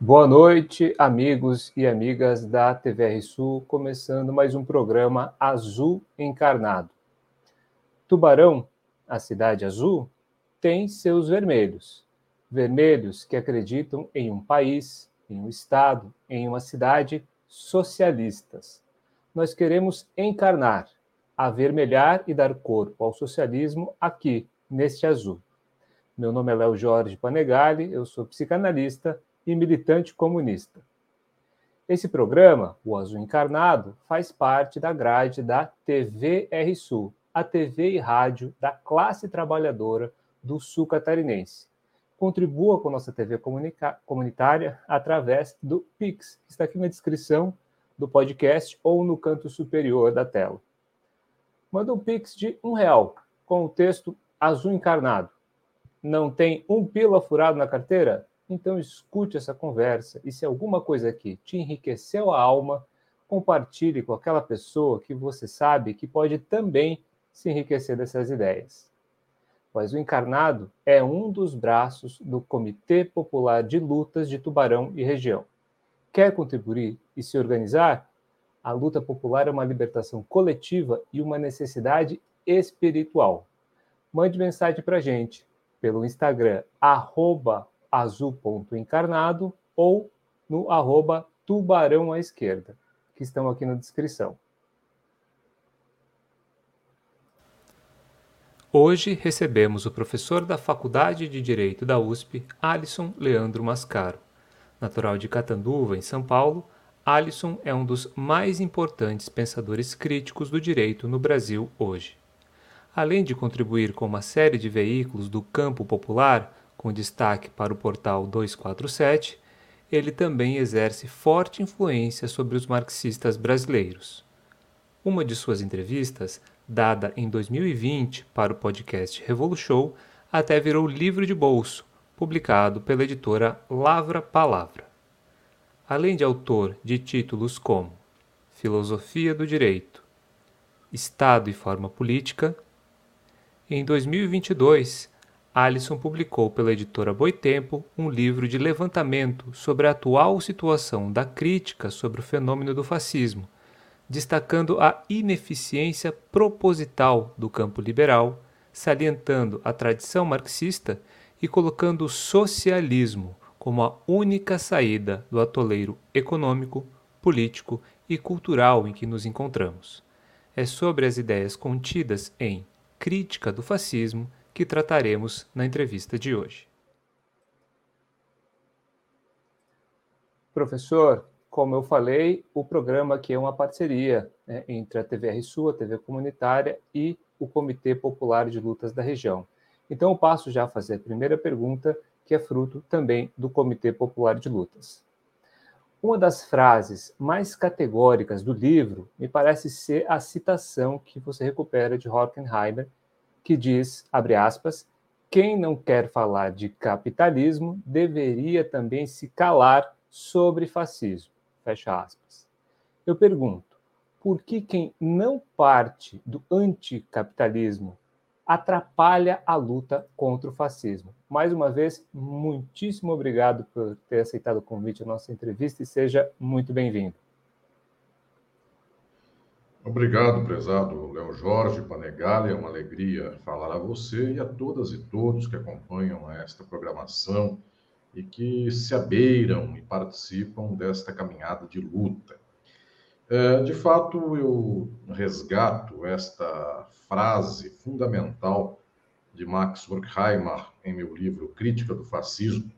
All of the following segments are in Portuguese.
Boa noite, amigos e amigas da TVR Sul, começando mais um programa Azul Encarnado. Tubarão, a cidade azul, tem seus vermelhos. Vermelhos que acreditam em um país, em um estado, em uma cidade socialistas. Nós queremos encarnar, avermelhar e dar corpo ao socialismo aqui, neste azul. Meu nome é Léo Jorge Panegali, eu sou psicanalista e militante comunista. Esse programa, o Azul Encarnado, faz parte da grade da TVR Sul, a TV e rádio da classe trabalhadora do Sul Catarinense. Contribua com nossa TV comunitária através do Pix, que está aqui na descrição do podcast ou no canto superior da tela. Manda um Pix de um real com o texto azul encarnado. Não tem um pila furado na carteira? Então escute essa conversa e se alguma coisa aqui te enriqueceu a alma, compartilhe com aquela pessoa que você sabe que pode também se enriquecer dessas ideias. Pois o Encarnado é um dos braços do Comitê Popular de Lutas de Tubarão e região. Quer contribuir e se organizar? A luta popular é uma libertação coletiva e uma necessidade espiritual. Mande mensagem para a gente pelo Instagram, azul.encarnado ou no arroba tubarão à esquerda, que estão aqui na descrição. Hoje recebemos o professor da Faculdade de Direito da USP, Alisson Leandro Mascaro. Natural de Catanduva, em São Paulo, Alisson é um dos mais importantes pensadores críticos do direito no Brasil hoje. Além de contribuir com uma série de veículos do campo popular, com destaque para o portal 247, ele também exerce forte influência sobre os marxistas brasileiros. Uma de suas entrevistas dada em 2020 para o podcast Revolution, até virou livro de bolso, publicado pela editora Lavra Palavra. Além de autor de títulos como Filosofia do Direito, Estado e Forma Política, em 2022, Alisson publicou pela editora Boitempo um livro de levantamento sobre a atual situação da crítica sobre o fenômeno do fascismo destacando a ineficiência proposital do campo liberal, salientando a tradição marxista e colocando o socialismo como a única saída do atoleiro econômico, político e cultural em que nos encontramos. É sobre as ideias contidas em Crítica do Fascismo que trataremos na entrevista de hoje. Professor, como eu falei, o programa aqui é uma parceria né, entre a TVR Sul, a TV Comunitária e o Comitê Popular de Lutas da região. Então, eu passo já a fazer a primeira pergunta, que é fruto também do Comitê Popular de Lutas. Uma das frases mais categóricas do livro me parece ser a citação que você recupera de Horkheimer, que diz, abre aspas, quem não quer falar de capitalismo deveria também se calar sobre fascismo. Fecha aspas. Eu pergunto, por que quem não parte do anticapitalismo atrapalha a luta contra o fascismo? Mais uma vez, muitíssimo obrigado por ter aceitado o convite à nossa entrevista e seja muito bem-vindo. Obrigado, prezado Léo Jorge Panegali. É uma alegria falar a você e a todas e todos que acompanham esta programação e que se abeiram e participam desta caminhada de luta. É, de fato, eu resgato esta frase fundamental de Max Horkheimer em meu livro Crítica do Fascismo,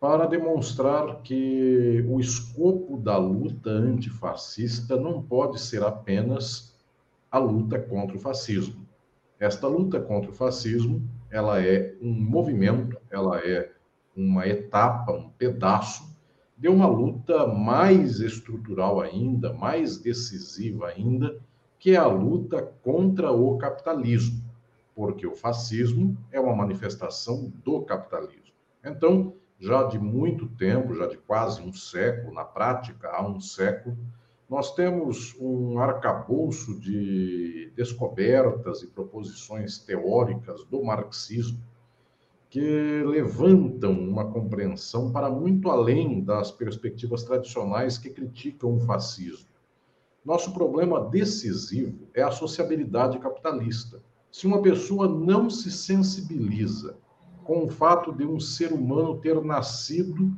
para demonstrar que o escopo da luta antifascista não pode ser apenas a luta contra o fascismo. Esta luta contra o fascismo, ela é um movimento, ela é uma etapa, um pedaço de uma luta mais estrutural ainda, mais decisiva ainda, que é a luta contra o capitalismo, porque o fascismo é uma manifestação do capitalismo. Então, já de muito tempo, já de quase um século, na prática, há um século, nós temos um arcabouço de descobertas e proposições teóricas do marxismo que levantam uma compreensão para muito além das perspectivas tradicionais que criticam o fascismo. Nosso problema decisivo é a sociabilidade capitalista. Se uma pessoa não se sensibiliza com o fato de um ser humano ter nascido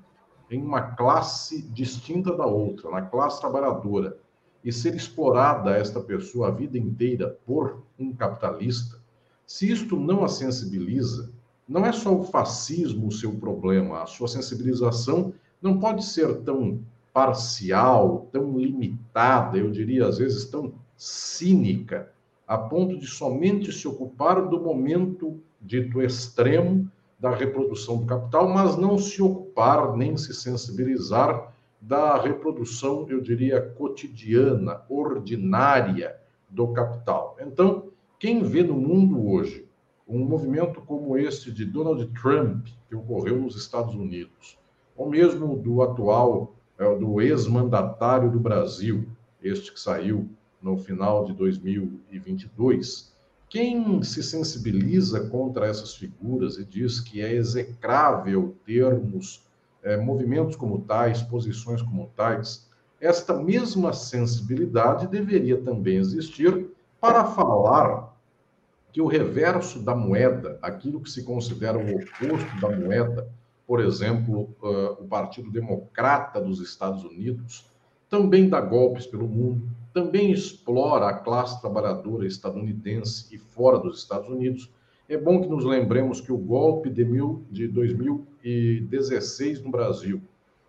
em uma classe distinta da outra, na classe trabalhadora, e ser explorada esta pessoa a vida inteira por um capitalista, se isto não a sensibiliza, não é só o fascismo o seu problema, a sua sensibilização não pode ser tão parcial, tão limitada, eu diria às vezes tão cínica, a ponto de somente se ocupar do momento dito extremo da reprodução do capital, mas não se ocupar nem se sensibilizar da reprodução, eu diria, cotidiana, ordinária do capital. Então, quem vê no mundo hoje um movimento como este de Donald Trump, que ocorreu nos Estados Unidos, ou mesmo do atual, é, do ex-mandatário do Brasil, este que saiu no final de 2022, quem se sensibiliza contra essas figuras e diz que é execrável termos é, movimentos como tais, posições como tais, esta mesma sensibilidade deveria também existir para falar que o reverso da moeda, aquilo que se considera o oposto da moeda, por exemplo, uh, o Partido Democrata dos Estados Unidos, também dá golpes pelo mundo, também explora a classe trabalhadora estadunidense e fora dos Estados Unidos. É bom que nos lembremos que o golpe de, mil, de 2016 no Brasil,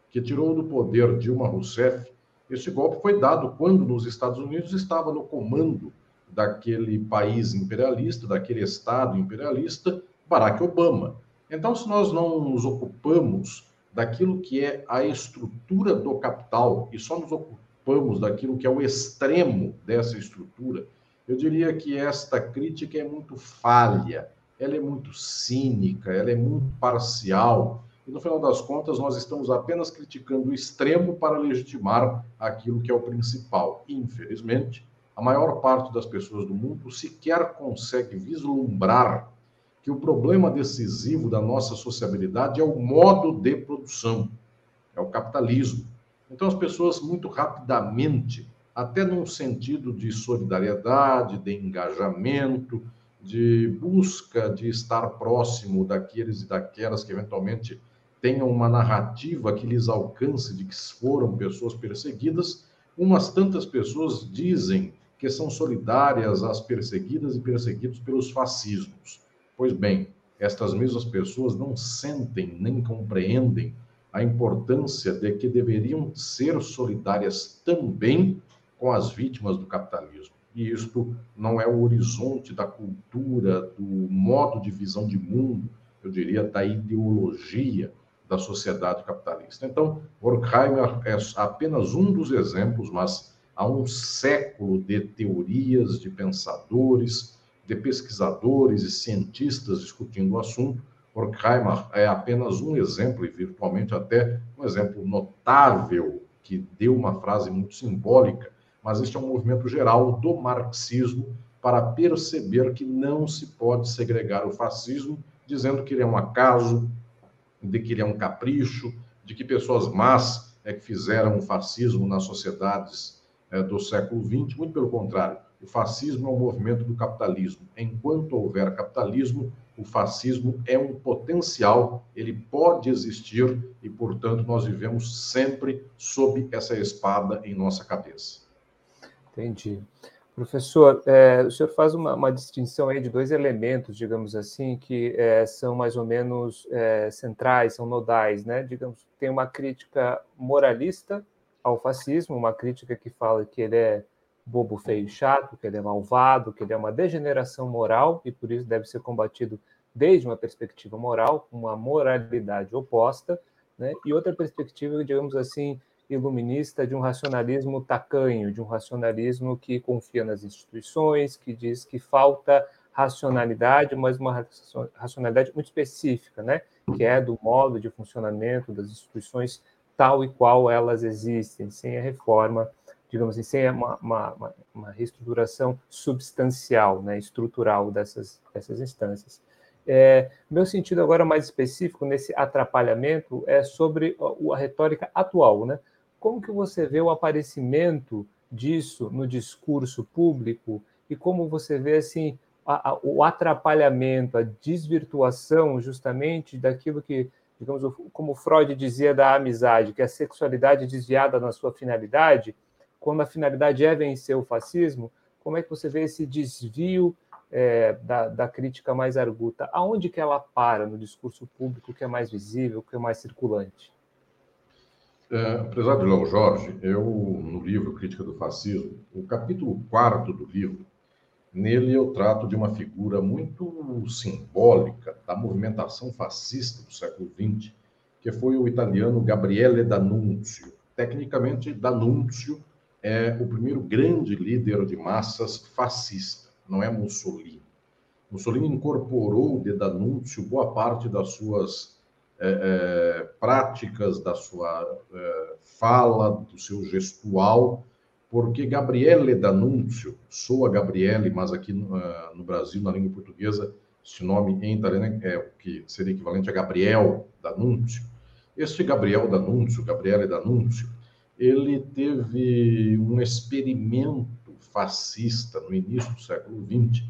que tirou do poder Dilma Rousseff, esse golpe foi dado quando nos Estados Unidos estava no comando daquele país imperialista, daquele Estado imperialista, Barack Obama. Então, se nós não nos ocupamos daquilo que é a estrutura do capital e só nos ocupamos ocupamos daquilo que é o extremo dessa estrutura, eu diria que esta crítica é muito falha, ela é muito cínica, ela é muito parcial. E no final das contas, nós estamos apenas criticando o extremo para legitimar aquilo que é o principal. Infelizmente, a maior parte das pessoas do mundo sequer consegue vislumbrar que o problema decisivo da nossa sociabilidade é o modo de produção, é o capitalismo. Então, as pessoas muito rapidamente, até num sentido de solidariedade, de engajamento, de busca de estar próximo daqueles e daquelas que eventualmente tenham uma narrativa que lhes alcance de que foram pessoas perseguidas, umas tantas pessoas dizem que são solidárias às perseguidas e perseguidos pelos fascismos. Pois bem, estas mesmas pessoas não sentem nem compreendem a importância de que deveriam ser solidárias também com as vítimas do capitalismo. E isto não é o horizonte da cultura, do modo de visão de mundo, eu diria, da ideologia da sociedade capitalista. Então, Horkheimer é apenas um dos exemplos, mas há um século de teorias, de pensadores, de pesquisadores e cientistas discutindo o assunto, Horkheimer é apenas um exemplo, e virtualmente até um exemplo notável, que deu uma frase muito simbólica, mas este é um movimento geral do marxismo para perceber que não se pode segregar o fascismo, dizendo que ele é um acaso, de que ele é um capricho, de que pessoas más é que fizeram o fascismo nas sociedades é, do século XX. Muito pelo contrário, o fascismo é um movimento do capitalismo. Enquanto houver capitalismo, o fascismo é um potencial, ele pode existir e, portanto, nós vivemos sempre sob essa espada em nossa cabeça. Entendi. Professor, é, o senhor faz uma, uma, distinção aí de dois elementos, digamos assim, que é, são mais ou menos é, centrais, são nodais, né? Digamos, tem uma crítica moralista ao fascismo, uma crítica que fala que ele é bobo, feio, chato, que ele é malvado, que ele é uma degeneração moral e por isso deve ser combatido desde uma perspectiva moral, uma moralidade oposta, né? e outra perspectiva, digamos assim, iluminista de um racionalismo tacanho, de um racionalismo que confia nas instituições, que diz que falta racionalidade, mas uma racionalidade muito específica, né? que é do modo de funcionamento das instituições tal e qual elas existem, sem a reforma digamos assim, sem uma, uma, uma reestruturação substancial, né, estrutural dessas, dessas instâncias. É, meu sentido agora mais específico nesse atrapalhamento é sobre a, a retórica atual, né? Como que você vê o aparecimento disso no discurso público e como você vê assim a, a, o atrapalhamento, a desvirtuação justamente daquilo que, digamos, como Freud dizia da amizade, que a sexualidade desviada na sua finalidade, quando a finalidade é vencer o fascismo, como é que você vê esse desvio é, da, da, crítica mais arguta? Aonde que ela para no discurso público que é mais visível, que é mais circulante? É, apesar de Léo Jorge, eu, no livro Crítica do Fascismo, o capítulo quarto do livro, nele eu trato de uma figura muito simbólica da movimentação fascista do século XX, que foi o italiano Gabriele D'Annunzio. Tecnicamente, D'Annunzio é o primeiro grande líder de massas fascista, não é Mussolini. Mussolini incorporou de D'Annunzio boa parte das suas é, é, práticas, da sua é, fala, do seu gestual, porque Gabriele D'Annunzio, soa Gabriele, mas aqui no, uh, no, Brasil, na língua portuguesa, esse nome em italiano é o que seria equivalente a Gabriel D'Annunzio. Este Gabriel D'Annunzio, Gabriele D'Annunzio, ele teve um experimento fascista no início do século XX,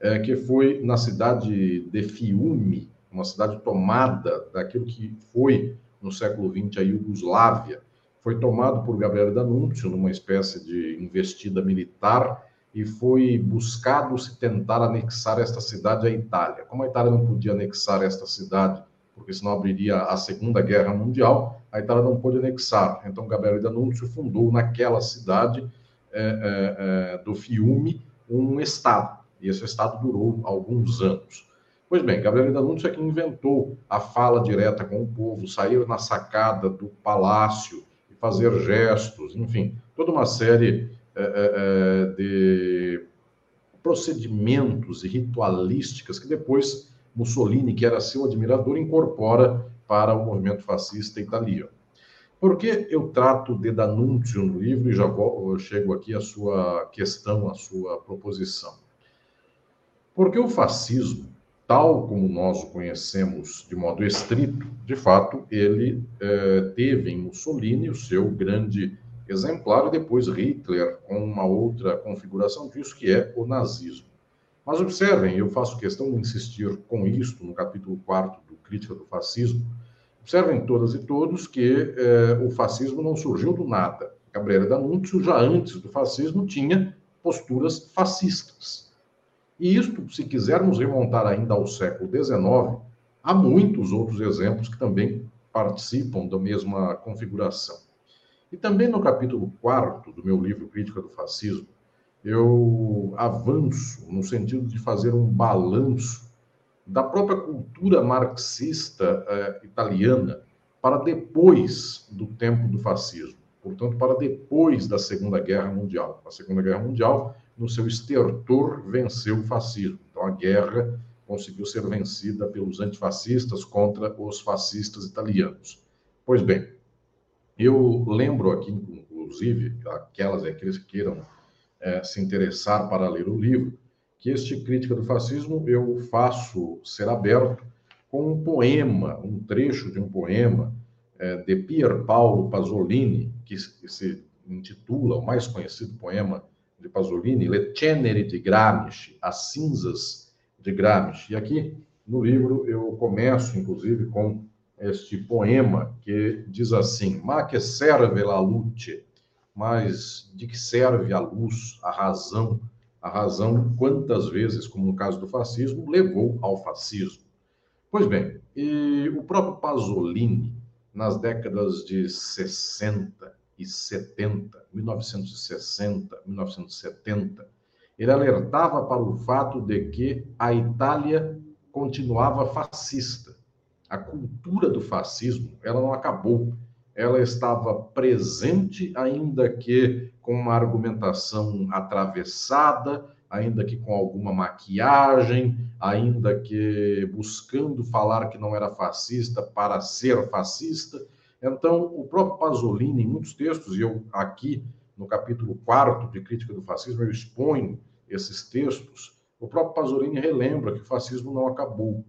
é, que foi na cidade de Fiume, uma cidade tomada daquilo que foi no século XX a Iugoslávia, foi tomado por Gabriel D'Annunzio numa espécie de investida militar e foi buscado se tentar anexar esta cidade à Itália. Como a Itália não podia anexar esta cidade porque senão abriria a Segunda Guerra Mundial, a Itália não pôde anexar. Então, Gabriele D'Annunzio fundou naquela cidade é, é, é, do Fiume um Estado, e esse Estado durou alguns anos. Pois bem, Gabriele D'Annunzio é que inventou a fala direta com o povo, sair na sacada do palácio e fazer gestos, enfim, toda uma série é, é, é, de procedimentos e ritualísticas que depois Mussolini, que era seu admirador, incorpora para o movimento fascista italiano. Por que eu trato de D'Annunzio no livro e já chego aqui à sua questão, à sua proposição? Porque o fascismo, tal como nós o conhecemos de modo estrito, de fato, ele eh, teve em Mussolini o seu grande exemplar e depois Hitler com uma outra configuração disso, que é o nazismo. Mas observem, eu faço questão de insistir com isto no capítulo 4 do Crítica do Fascismo. Observem todas e todos que eh, o fascismo não surgiu do nada. Gabriela D'Annunzio, já antes do fascismo, tinha posturas fascistas. E isto, se quisermos remontar ainda ao século XIX, há muitos outros exemplos que também participam da mesma configuração. E também no capítulo 4 do meu livro Crítica do Fascismo, eu avanço no sentido de fazer um balanço da própria cultura marxista eh, italiana para depois do tempo do fascismo, portanto, para depois da Segunda Guerra Mundial. A Segunda Guerra Mundial, no seu estertor, venceu o fascismo. Então, a guerra conseguiu ser vencida pelos antifascistas contra os fascistas italianos. Pois bem, eu lembro aqui, inclusive, aquelas e aqueles que queiram é, se interessar para ler o livro, que este Crítica do Fascismo eu faço ser aberto com um poema, um trecho de um poema é, de Pier Paolo Pasolini, que, se intitula, o mais conhecido poema de Pasolini, Le Ceneri di Gramsci, As Cinzas de Gramsci. E aqui no livro eu começo, inclusive, com este poema que diz assim: Ma che serve la luce? Mas de que serve a luz, a razão, a razão quantas vezes, como no caso do fascismo, levou ao fascismo. Pois bem, o próprio Pasolini, nas décadas de 60 e 70, 1960, 1970, ele alertava para o fato de que a Itália continuava fascista. A cultura do fascismo, ela não acabou ela estava presente, ainda que com uma argumentação atravessada, ainda que com alguma maquiagem, ainda que buscando falar que não era fascista para ser fascista. Então, o próprio Pasolini, em muitos textos, e eu aqui no capítulo 4 de Crítica do Fascismo, eu exponho esses textos, O próprio Pasolini relembra que o fascismo não acabou.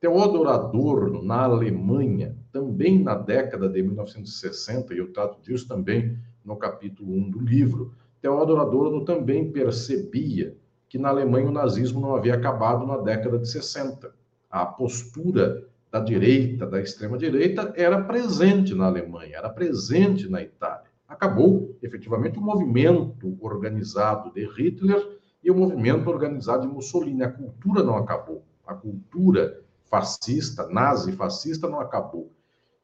Theodor Adorno, na Alemanha, também na década de 1960, e eu trato disso também no capítulo 1 do livro, Theodor Adorno também percebia que na Alemanha o nazismo não havia acabado na década de 60. A postura da direita, da extrema-direita, era presente na Alemanha, era presente na Itália. Acabou, efetivamente, o movimento organizado de Hitler e o movimento organizado de Mussolini. A cultura não acabou. A cultura fascista, nazi-fascista, não acabou.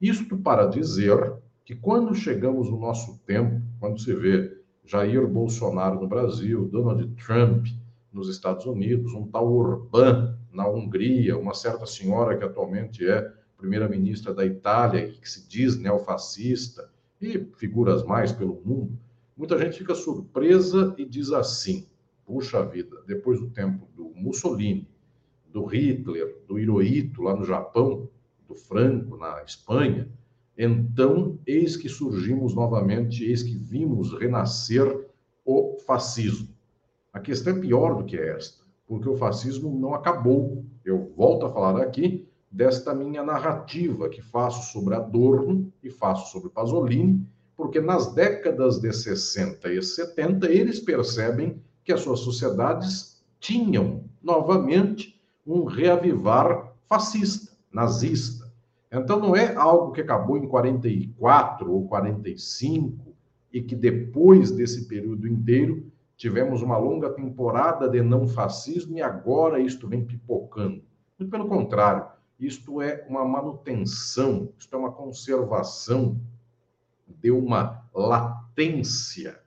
Isto para dizer que quando chegamos no nosso tempo, quando se vê Jair Bolsonaro no Brasil, Donald Trump nos Estados Unidos, um tal Orbán na Hungria, uma certa senhora que atualmente é primeira-ministra da Itália que se diz neofascista, e figuras mais pelo mundo, muita gente fica surpresa e diz assim: puxa vida, depois do tempo do Mussolini, do Hitler, do Hirohito lá no Japão, do Franco na Espanha, então eis que surgimos novamente, eis que vimos renascer o fascismo. A questão é pior do que esta, porque o fascismo não acabou. Eu volto a falar aqui desta minha narrativa que faço sobre Adorno e faço sobre Pasolini, porque nas décadas de 60 e 70 eles percebem que as suas sociedades tinham novamente um reavivar fascista, nazista. Então não é algo que acabou em 44 ou 45 e que depois desse período inteiro tivemos uma longa temporada de não fascismo e agora isto vem pipocando. Muito pelo contrário, isto é uma manutenção, isto é uma conservação de uma latência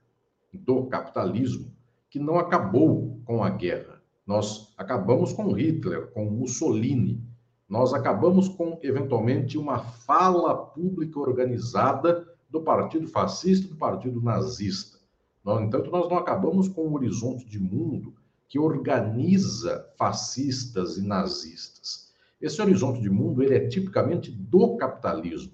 do capitalismo que não acabou com a guerra. Nós acabamos com Hitler, com Mussolini. Nós acabamos com, eventualmente, uma fala pública organizada do Partido Fascista do Partido Nazista. No entanto, nós não acabamos com um horizonte de mundo que organiza fascistas e nazistas. Esse horizonte de mundo ele é tipicamente do capitalismo.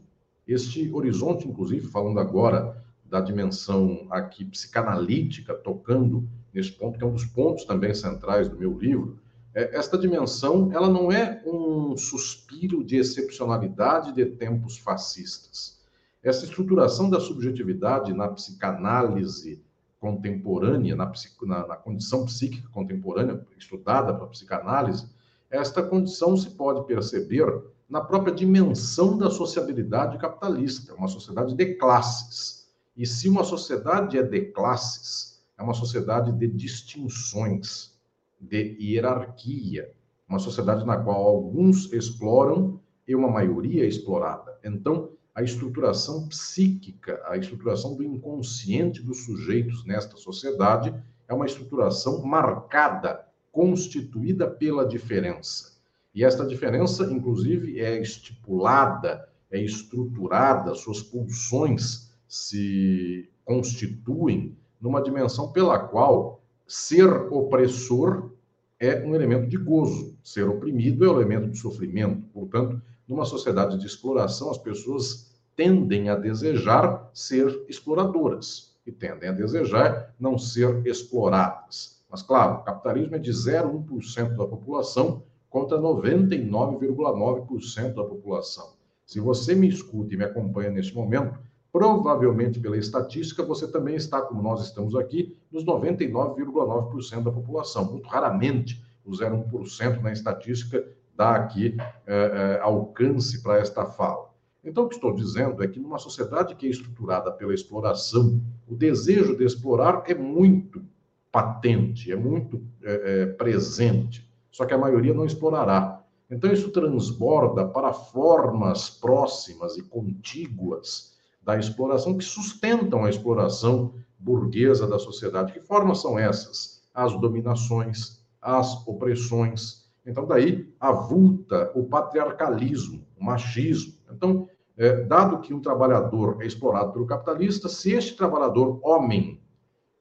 Este horizonte, inclusive, falando agora da dimensão aqui psicanalítica, tocando nesse ponto, que é um dos pontos também centrais do meu livro, esta dimensão ela não é um suspiro de excepcionalidade de tempos fascistas. Essa estruturação da subjetividade na psicanálise contemporânea, na, na, na condição psíquica contemporânea, estudada para a psicanálise, esta condição se pode perceber na própria dimensão da sociabilidade capitalista, uma sociedade de classes. E se uma sociedade é de classes, é uma sociedade de distinções, de hierarquia, uma sociedade na qual alguns exploram e uma maioria é explorada. Então, a estruturação psíquica, a estruturação do inconsciente dos sujeitos nesta sociedade é uma estruturação marcada, constituída pela diferença. E esta diferença, inclusive, é estipulada, é estruturada, suas pulsões se constituem numa dimensão pela qual ser opressor é um elemento de gozo, ser oprimido é um elemento de sofrimento. Portanto, numa sociedade de exploração, as pessoas tendem a desejar ser exploradoras e tendem a desejar não ser exploradas. Mas, claro, o capitalismo é de 0,1% da população contra 99,9% da população. Se você me escuta e me acompanha neste momento, provavelmente pela estatística, você também está, como nós estamos aqui, nos 99,9% da população. Muito raramente o 0,1% na estatística dá aqui é, é, alcance para esta fala. Então, o que estou dizendo é que numa sociedade que é estruturada pela exploração, o desejo de explorar é muito patente, é muito é, presente, só que a maioria não explorará. Então, isso transborda para formas próximas e contíguas da exploração que sustentam a exploração burguesa da sociedade. Que formas são essas? As dominações, as opressões, então, daí avulta o patriarcalismo, o machismo. Então, é, dado que um trabalhador é explorado pelo capitalista, se este trabalhador homem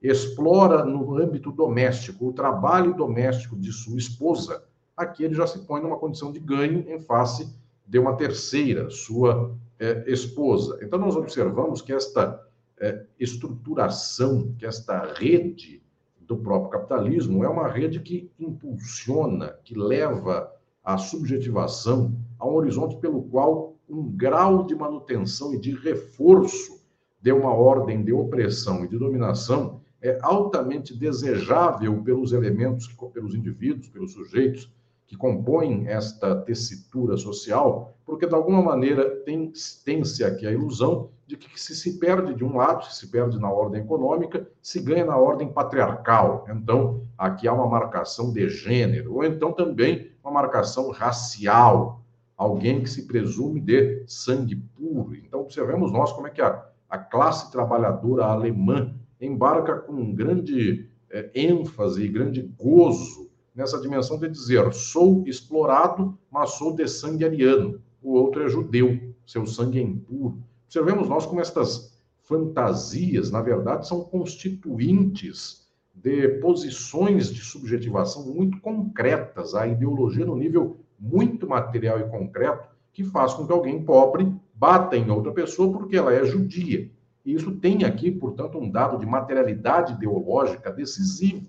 explora no âmbito doméstico o trabalho doméstico de sua esposa, aqui ele já se põe numa condição de ganho em face de uma terceira, sua é, esposa. Então, nós observamos que esta é, estruturação, que esta rede do próprio capitalismo, é uma rede que impulsiona, que leva a subjetivação a um horizonte pelo qual um grau de manutenção e de reforço de uma ordem de opressão e de dominação é altamente desejável pelos elementos, pelos indivíduos, pelos sujeitos que compõem esta tessitura social, porque de alguma maneira tem-se tem aqui a ilusão de que se se perde de um lado, se se perde na ordem econômica, se ganha na ordem patriarcal. Então, aqui há uma marcação de gênero, ou então também uma marcação racial, alguém que se presume de sangue puro. Então, observemos nós como é que a, a classe trabalhadora alemã embarca com grande é, ênfase e grande gozo nessa dimensão de dizer: sou explorado, mas sou de sangue ariano. O outro é judeu, seu sangue é impuro. Observemos nós como estas fantasias, na verdade, são constituintes de posições de subjetivação muito concretas, a ideologia no nível muito material e concreto, que faz com que alguém pobre bata em outra pessoa porque ela é judia. E isso tem aqui, portanto, um dado de materialidade ideológica decisivo.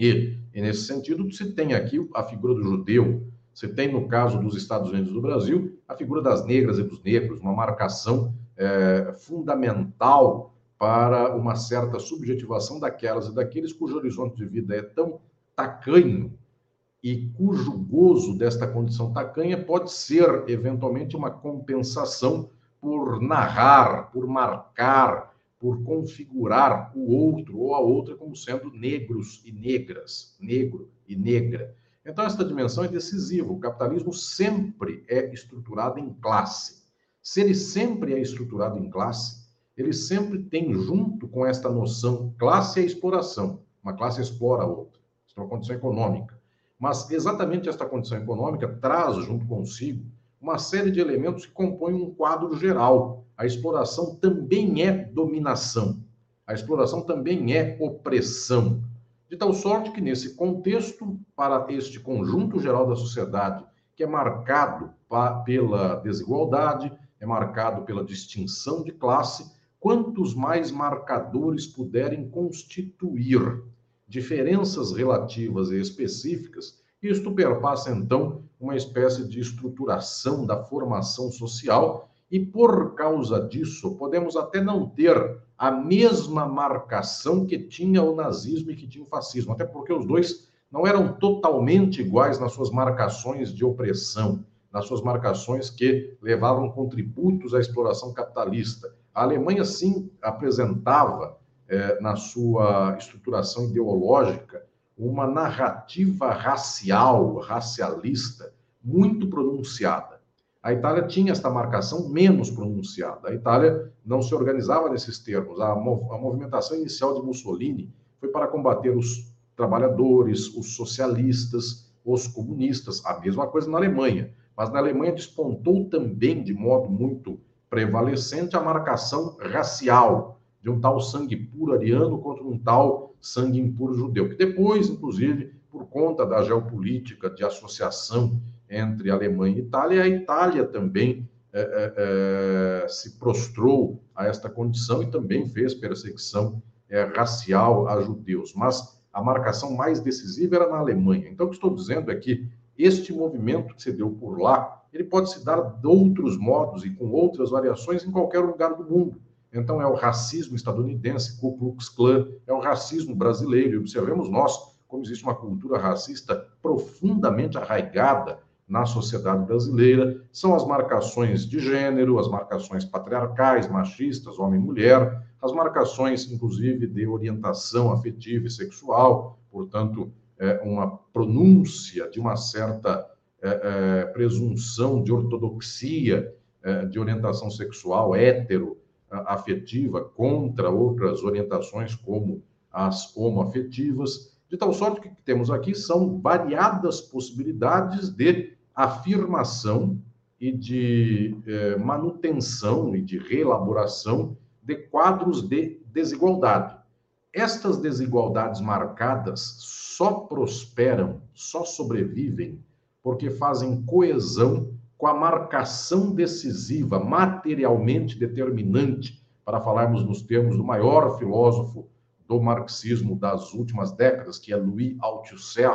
E, e, nesse sentido, se tem aqui a figura do judeu, você tem, no caso dos Estados Unidos do Brasil, a figura das negras e dos negros, uma marcação é, fundamental para uma certa subjetivação daquelas e daqueles cujo horizonte de vida é tão tacanho e cujo gozo desta condição tacanha pode ser, eventualmente, uma compensação por narrar, por marcar, por configurar o outro ou a outra como sendo negros e negras, negro e negra. Então, esta dimensão é decisiva. O capitalismo sempre é estruturado em classe. Se ele sempre é estruturado em classe, ele sempre tem junto com esta noção, classe é exploração. Uma classe explora a outra. Isso é uma condição econômica. Mas exatamente esta condição econômica traz junto consigo uma série de elementos que compõem um quadro geral. A exploração também é dominação. A exploração também é opressão. De tal sorte que, nesse contexto, para este conjunto geral da sociedade, que é marcado pela desigualdade, é marcado pela distinção de classe, quantos mais marcadores puderem constituir diferenças relativas e específicas, isto perpassa, então, uma espécie de estruturação da formação social, e por causa disso, podemos até não ter a mesma marcação que tinha o nazismo e que tinha o fascismo, até porque os dois não eram totalmente iguais nas suas marcações de opressão, nas suas marcações que levavam contributos à exploração capitalista. A Alemanha, sim, apresentava, eh, na sua estruturação ideológica, uma narrativa racial, racialista, muito pronunciada. A Itália tinha esta marcação menos pronunciada. A Itália não se organizava nesses termos. A, mov a movimentação inicial de Mussolini foi para combater os trabalhadores, os socialistas, os comunistas. A mesma coisa na Alemanha. Mas na Alemanha despontou também, de modo muito prevalecente, a marcação racial, de um tal sangue puro ariano contra um tal sangue impuro judeu, que depois, inclusive, por conta da geopolítica de associação entre Alemanha e Itália, a Itália também é, é, se prostrou a esta condição e também fez perseguição é, racial a judeus. Mas a marcação mais decisiva era na Alemanha. Então, o que estou dizendo é que este movimento que se deu por lá, ele pode se dar de outros modos e com outras variações em qualquer lugar do mundo. Então, é o racismo estadunidense, Ku Klux Klan, é o racismo brasileiro. E observemos nós como existe uma cultura racista profundamente arraigada na sociedade brasileira. São as marcações de gênero, as marcações patriarcais, machistas, homem-mulher, as marcações, inclusive, de orientação afetiva e sexual, portanto, é uma pronúncia de uma certa é, é, presunção de ortodoxia é, de orientação sexual hétero, afetiva contra outras orientações como as homoafetivas, de tal sorte que o que temos aqui são variadas possibilidades de afirmação e de eh, manutenção e de reelaboração de quadros de desigualdade. Estas desigualdades marcadas só prosperam, só sobrevivem, porque fazem coesão com a marcação decisiva, materialmente determinante, para falarmos nos termos do maior filósofo do marxismo das últimas décadas, que é Louis Althusser,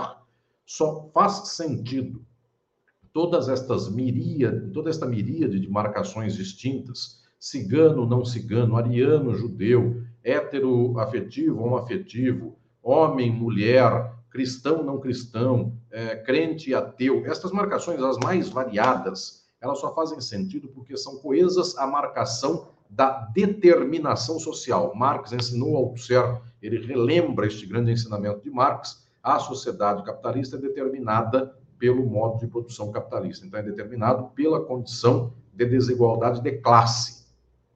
só faz sentido todas estas miríades, toda esta miríade de marcações distintas, cigano, não cigano, ariano, judeu, hétero afetivo, homoafetivo, homem, mulher, cristão, não cristão, é, crente e ateu, estas marcações, as mais variadas, elas só fazem sentido porque são coesas à marcação da determinação social. Marx ensinou ao Althusser, ele relembra este grande ensinamento de Marx, a sociedade capitalista é determinada pelo modo de produção capitalista. Então, é determinado pela condição de desigualdade de classe,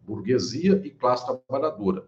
burguesia e classe trabalhadora.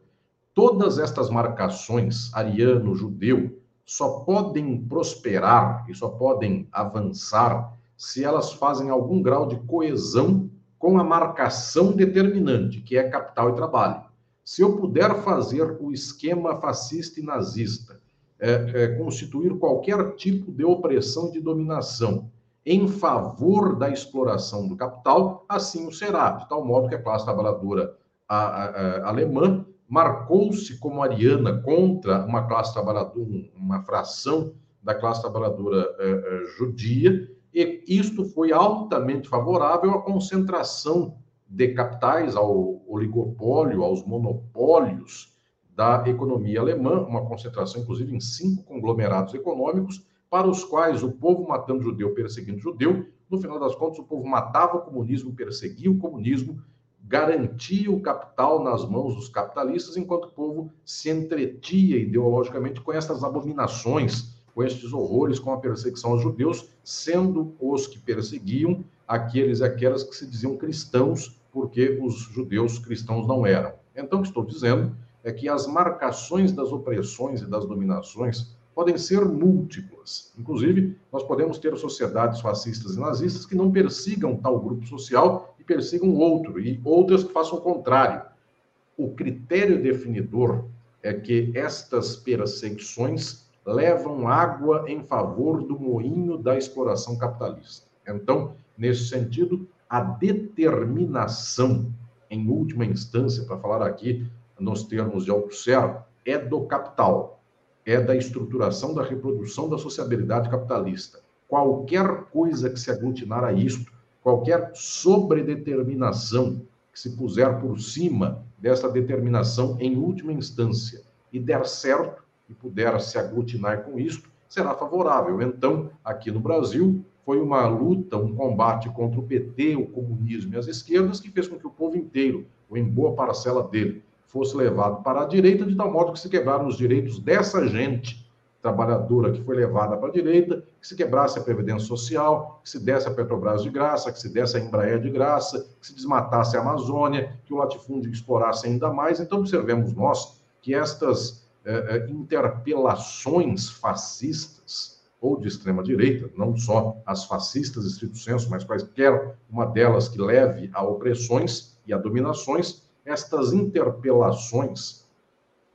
Todas estas marcações, ariano, judeu, só podem prosperar e só podem avançar se elas fazem algum grau de coesão com a marcação determinante, que é capital e trabalho. Se eu puder fazer o esquema fascista e nazista, é, é, constituir qualquer tipo de opressão e de dominação em favor da exploração do capital, assim o será, de tal modo que a classe trabalhadora a, a, a alemã marcou-se como ariana contra uma classe trabalhadora, uma fração da classe trabalhadora eh, eh, judia, e isto foi altamente favorável à concentração de capitais, ao oligopólio, aos monopólios da economia alemã, uma concentração, inclusive, em cinco conglomerados econômicos, para os quais o povo matando judeu, perseguindo judeu, no final das contas, o povo matava o comunismo, perseguia o comunismo, garantia o capital nas mãos dos capitalistas, enquanto o povo se entretia ideologicamente com essas abominações, com estes horrores, com a perseguição aos judeus, sendo os que perseguiam aqueles e aquelas que se diziam cristãos, porque os judeus cristãos não eram. Então, o que estou dizendo é que as marcações das opressões e das dominações podem ser múltiplas. Inclusive, nós podemos ter sociedades fascistas e nazistas que não persigam tal grupo social persigam outro, e outras que façam o contrário. O critério definidor é que estas perseguições levam água em favor do moinho da exploração capitalista. Então, nesse sentido, a determinação, em última instância, para falar aqui nos termos de Althusser, é do capital, é da estruturação da reprodução da sociabilidade capitalista. Qualquer coisa que se aglutinar a isto qualquer sobredeterminação que se puser por cima dessa determinação em última instância e der certo e puder se aglutinar com isso, será favorável. Então, aqui no Brasil, foi uma luta, um combate contra o PT, o comunismo e as esquerdas que fez com que o povo inteiro, ou em boa parcela dele, fosse levado para a direita, de tal modo que se quebraram os direitos dessa gente trabalhadora que foi levada para a direita, que se quebrasse a Previdência Social, que se desse a Petrobras de graça, que se desse a Embraer de graça, que se desmatasse a Amazônia, que o latifúndio explorasse ainda mais. Então, observemos nós que estas eh, eh interpelações fascistas ou de extrema-direita, não só as fascistas, estrito senso, mas quaisquer uma delas que leve a opressões e a dominações, estas interpelações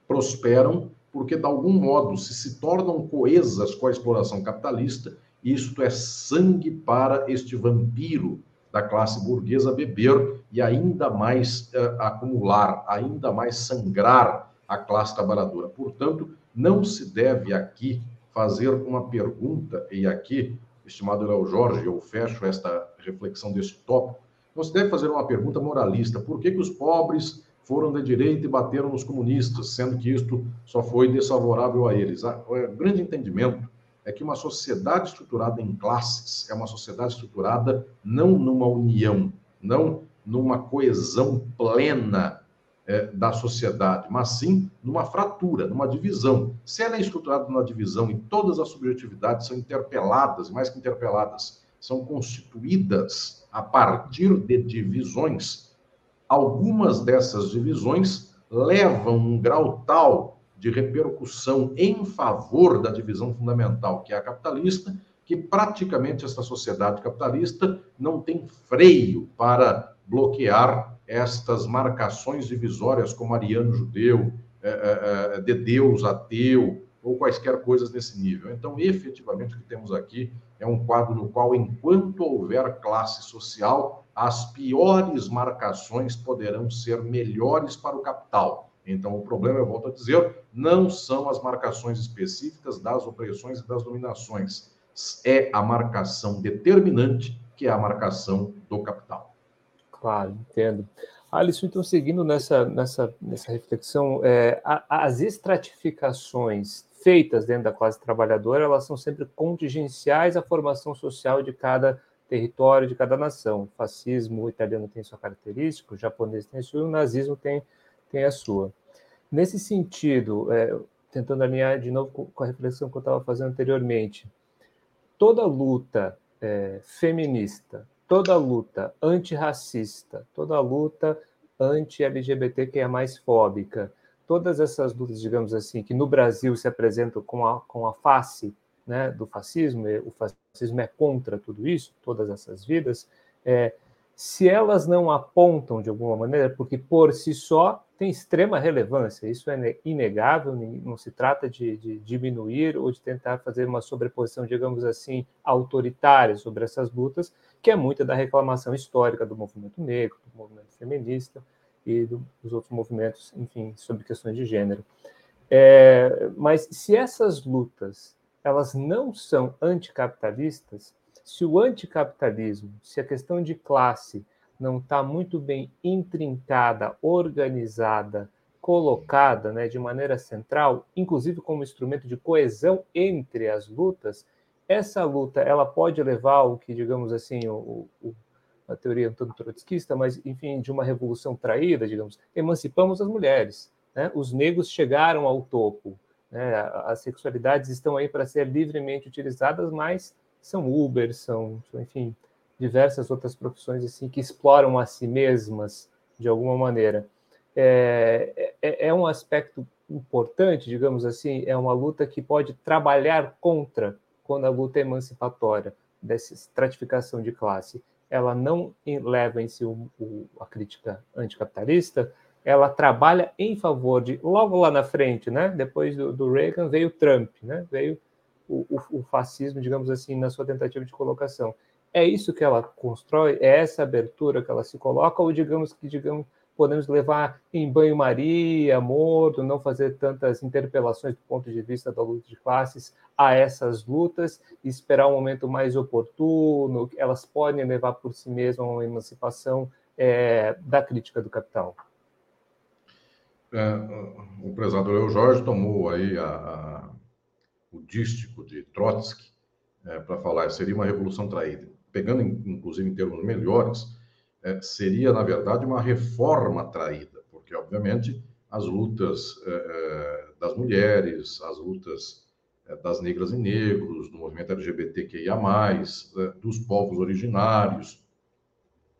prosperam porque, de algum modo, se se tornam coesas com a exploração capitalista, isto é sangue para este vampiro da classe burguesa beber e ainda mais uh, acumular, ainda mais sangrar a classe trabalhadora. Portanto, não se deve aqui fazer uma pergunta, e aqui, estimado Léo Jorge, eu fecho esta reflexão deste tópico, não se deve fazer uma pergunta moralista. Por que, que os pobres foram de direita e bateram nos comunistas, sendo que isto só foi desfavorável a eles. O grande entendimento é que uma sociedade estruturada em classes é uma sociedade estruturada não numa união, não numa coesão plena é, da sociedade, mas sim numa fratura, numa divisão. Se ela é estruturada numa divisão e todas as subjetividades são interpeladas, mais que interpeladas, são constituídas a partir de divisões, algumas dessas divisões levam um grau tal de repercussão em favor da divisão fundamental, que é a capitalista, que praticamente essa sociedade capitalista não tem freio para bloquear estas marcações divisórias como ariano-judeu, é, é, é, de Deus ateu, ou quaisquer coisas nesse nível. Então, efetivamente, o que temos aqui é um quadro no qual, enquanto houver classe social, as piores marcações poderão ser melhores para o capital. Então, o problema, eu volto a dizer, não são as marcações específicas das opressões e das dominações. É a marcação determinante, que é a marcação do capital. Claro, entendo. Alisson, então, seguindo nessa, nessa, nessa reflexão, é, as estratificações feitas dentro da classe trabalhadora, elas são sempre contingenciais à formação social de cada território, de cada nação. O fascismo o italiano tem sua característica, o japonês tem a sua, o nazismo tem, tem a sua. Nesse sentido, é, tentando alinhar de novo com a reflexão que eu estava fazendo anteriormente, toda luta é, feminista, toda luta antirracista, toda luta anti-LGBT que é mais fóbica, todas essas lutas, digamos assim, que no Brasil se apresentam com a, com a face né, do fascismo, o fascismo é contra tudo isso, todas essas vidas, é, se elas não apontam de alguma maneira, porque por si só tem extrema relevância, isso é inegável, não se trata de, de, diminuir ou de tentar fazer uma sobreposição, digamos assim, autoritária sobre essas lutas, que é muita da reclamação histórica do movimento negro, do movimento feminista e do, dos outros movimentos, enfim, sobre questões de gênero. É, mas se essas lutas elas não são anticapitalistas, se o anticapitalismo, se a questão de classe não está muito bem intrincada, organizada, colocada né, de maneira central, inclusive como instrumento de coesão entre as lutas, essa luta ela pode levar ao que, digamos assim, o, o, a teoria um tanto trotskista, mas, enfim, de uma revolução traída, digamos, emancipamos as mulheres. Né? Os negros chegaram ao topo. Né? As sexualidades estão aí para ser livremente utilizadas, mas são Uber, são, enfim, diversas outras profissões assim que exploram a si mesmas de alguma maneira. É, é, é, um aspecto importante, digamos assim, é uma luta que pode trabalhar contra quando a luta é emancipatória, dessa estratificação de classe. Ela não leva em si o, o, a crítica anticapitalista, ela trabalha em favor de, logo lá na frente, né? depois do, do Reagan, veio Trump, né? veio o, o, o, fascismo, digamos assim, na sua tentativa de colocação. É isso que ela constrói? É essa abertura que ela se coloca? Ou digamos que digamos, podemos levar em banho-maria, morto, não fazer tantas interpelações do ponto de vista da luta de classes a essas lutas esperar um momento mais oportuno? Elas podem levar por si mesmas uma emancipação é, da crítica do capital? É, o prezado Leo Jorge tomou aí a, a, o dístico de Trotsky é, para falar seria uma revolução traída. Pegando, inclusive, em termos melhores, é, seria, na verdade, uma reforma traída, porque, obviamente, as lutas é, é das mulheres, as lutas é, das negras e negros, do movimento LGBTQIA, é, dos povos originários,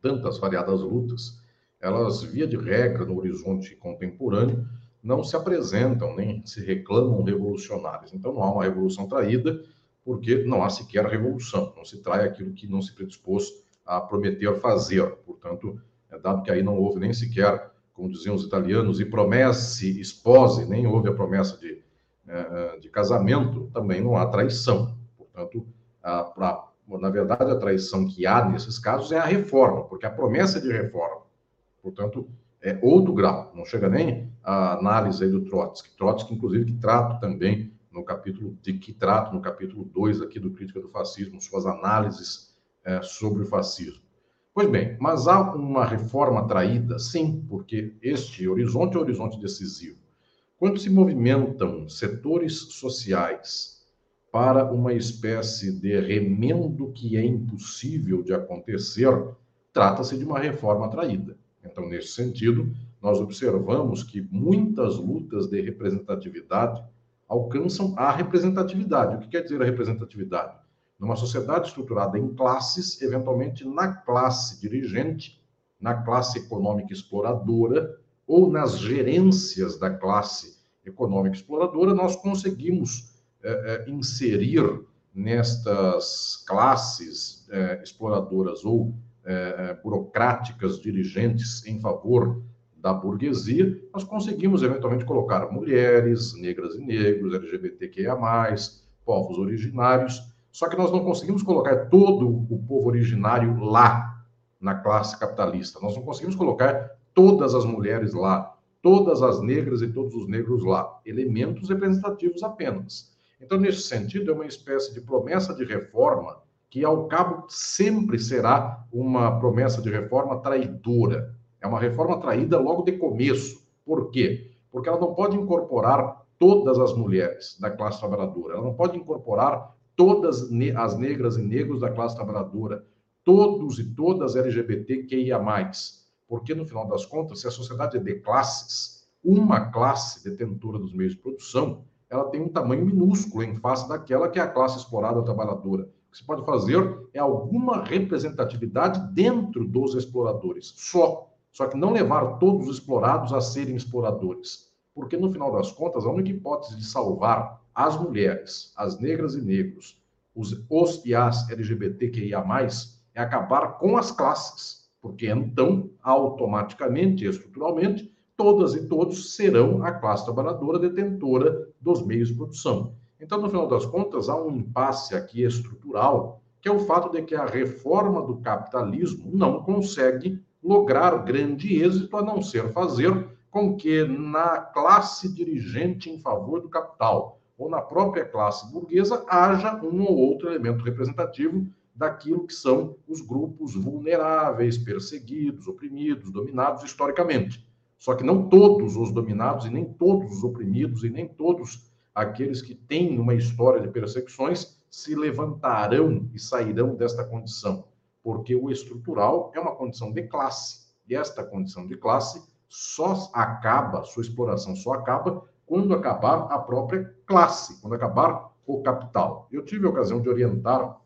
tantas variadas lutas, elas, via de regra, no horizonte contemporâneo, não se apresentam nem se reclamam revolucionárias. Então, não há uma revolução traída, porque não há sequer revolução, não se trai aquilo que não se predispôs a prometer fazer. Portanto, é dado que aí não houve nem sequer, como diziam os italianos, e promesse espose, nem houve a promessa de, é, de casamento, também não há traição. Portanto, a, a, na verdade, a traição que há nesses casos é a reforma, porque a promessa de reforma Portanto, é outro grau, não chega nem a análise do Trotsky. Trotsky, inclusive, que trata também no capítulo, de que trata no capítulo 2 aqui do Crítica do Fascismo, suas análises é, sobre o fascismo. Pois bem, mas há uma reforma traída? Sim, porque este horizonte é o horizonte decisivo. Quando se movimentam setores sociais para uma espécie de remendo que é impossível de acontecer, trata-se de uma reforma traída. Então, nesse sentido, nós observamos que muitas lutas de representatividade alcançam a representatividade. O que quer dizer a representatividade? Numa sociedade estruturada em classes, eventualmente na classe dirigente, na classe econômica exploradora ou nas gerências da classe econômica exploradora, nós conseguimos é, é, inserir nestas classes é, exploradoras ou é, burocráticas dirigentes em favor da burguesia, nós conseguimos eventualmente colocar mulheres, negras e negros, LGBTQIA, povos originários, só que nós não conseguimos colocar todo o povo originário lá na classe capitalista. Nós não conseguimos colocar todas as mulheres lá, todas as negras e todos os negros lá. Elementos representativos apenas. Então, nesse sentido, é uma espécie de promessa de reforma que, ao cabo, sempre será uma promessa de reforma traidora. É uma reforma traída logo de começo. Por quê? Porque ela não pode incorporar todas as mulheres da classe trabalhadora, ela não pode incorporar todas as negras e negros da classe trabalhadora, todos e todas LGBTQIA+. Porque, no final das contas, se a sociedade é de classes, uma classe detentora dos meios de produção, ela tem um tamanho minúsculo em face daquela que é a classe explorada trabalhadora. O que se pode fazer é alguma representatividade dentro dos exploradores, só. Só que não levar todos os explorados a serem exploradores. Porque, no final das contas, a única hipótese de salvar as mulheres, as negras e negros, os, os e as LGBTQIA, é acabar com as classes. Porque então, automaticamente, estruturalmente, todas e todos serão a classe trabalhadora detentora dos meios de produção. Então, no final das contas, há um impasse aqui estrutural, que é o fato de que a reforma do capitalismo não consegue lograr grande êxito a não ser fazer com que na classe dirigente em favor do capital ou na própria classe burguesa haja um ou outro elemento representativo daquilo que são os grupos vulneráveis, perseguidos, oprimidos, dominados historicamente. Só que não todos os dominados e nem todos os oprimidos e nem todos aqueles que têm uma história de perseguições se levantarão e sairão desta condição, porque o estrutural é uma condição de classe, e esta condição de classe só acaba, sua exploração só acaba quando acabar a própria classe, quando acabar o capital. Eu tive a ocasião de orientar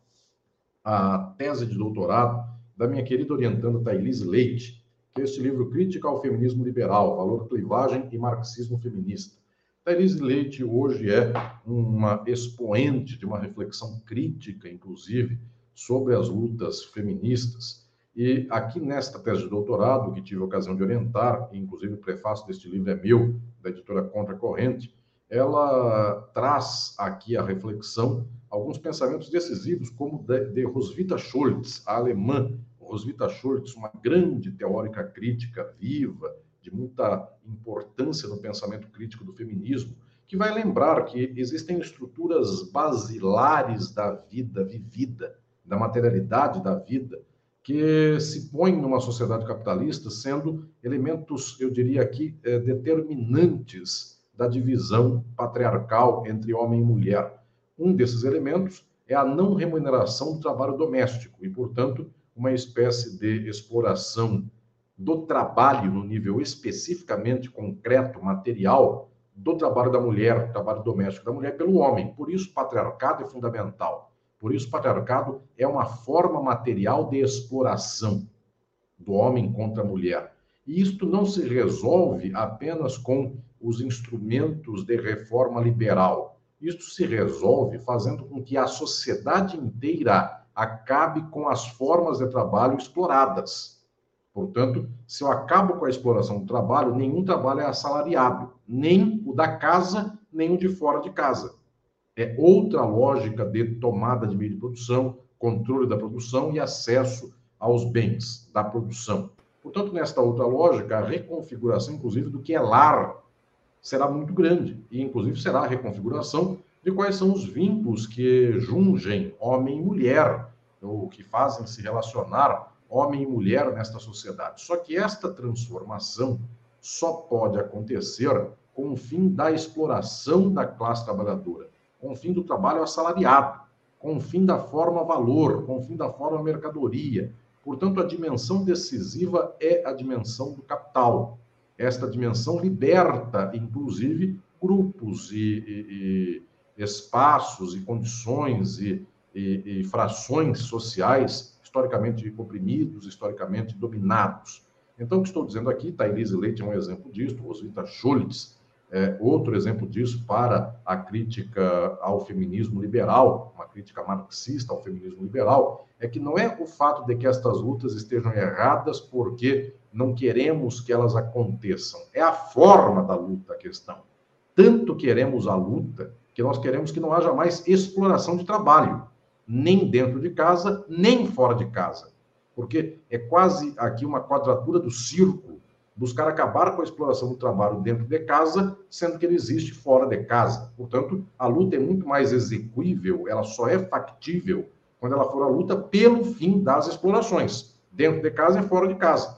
a tese de doutorado da minha querida orientanda Thailise Leite, que é este livro Crítica ao Feminismo Liberal, Valor, Clivagem e Marxismo Feminista. Thaís Leite hoje é uma expoente de uma reflexão crítica, inclusive, sobre as lutas feministas. E aqui nesta tese de doutorado, que tive a ocasião de orientar, e inclusive o prefácio deste livro é meu, da editora Contra Corrente, ela traz aqui a reflexão alguns pensamentos decisivos, como de, de Roswitha Scholz, a alemã. Roswitha Schultz, uma grande teórica crítica viva, de muita importância no pensamento crítico do feminismo, que vai lembrar que existem estruturas basilares da vida vivida, da materialidade da vida, que se põem numa sociedade capitalista sendo elementos, eu diria aqui, eh, determinantes da divisão patriarcal entre homem e mulher. Um desses elementos é a não remuneração do trabalho doméstico e, portanto, uma espécie de exploração do trabalho no nível especificamente concreto, material, do trabalho da mulher, do trabalho doméstico da mulher pelo homem. Por isso, patriarcado é fundamental. Por isso, o patriarcado é uma forma material de exploração do homem contra a mulher. E isto não se resolve apenas com os instrumentos de reforma liberal. Isto se resolve fazendo com que a sociedade inteira acabe com as formas de trabalho exploradas. Portanto, se eu acabo com a exploração do trabalho, nenhum trabalho é assalariado, nem o da casa, nem o de fora de casa. É outra lógica de tomada de meio de produção, controle da produção e acesso aos bens da produção. Portanto, nesta outra lógica, a reconfiguração, inclusive, do que é lar será muito grande. E, inclusive, será a reconfiguração de quais são os vínculos que jungem homem e mulher, ou que fazem se relacionar homem e mulher nesta sociedade. Só que esta transformação só pode acontecer com o fim da exploração da classe trabalhadora, com o fim do trabalho assalariado, com o fim da forma valor, com o fim da forma mercadoria. Portanto, a dimensão decisiva é a dimensão do capital. Esta dimensão liberta, inclusive, grupos e, e, e espaços e condições e e, frações sociais historicamente oprimidos, historicamente dominados. Então, o que estou dizendo aqui, Thaís Leite é um exemplo disso, Roswitha Schultz é outro exemplo disso para a crítica ao feminismo liberal, uma crítica marxista ao feminismo liberal, é que não é o fato de que estas lutas estejam erradas porque não queremos que elas aconteçam, é a forma da luta a questão. Tanto queremos a luta que nós queremos que não haja mais exploração de trabalho nem dentro de casa, nem fora de casa. Porque é quase aqui uma quadratura do círculo buscar acabar com a exploração do trabalho dentro de casa, sendo que ele existe fora de casa. Portanto, a luta é muito mais execuível, ela só é factível quando ela for a luta pelo fim das explorações, dentro de casa e fora de casa.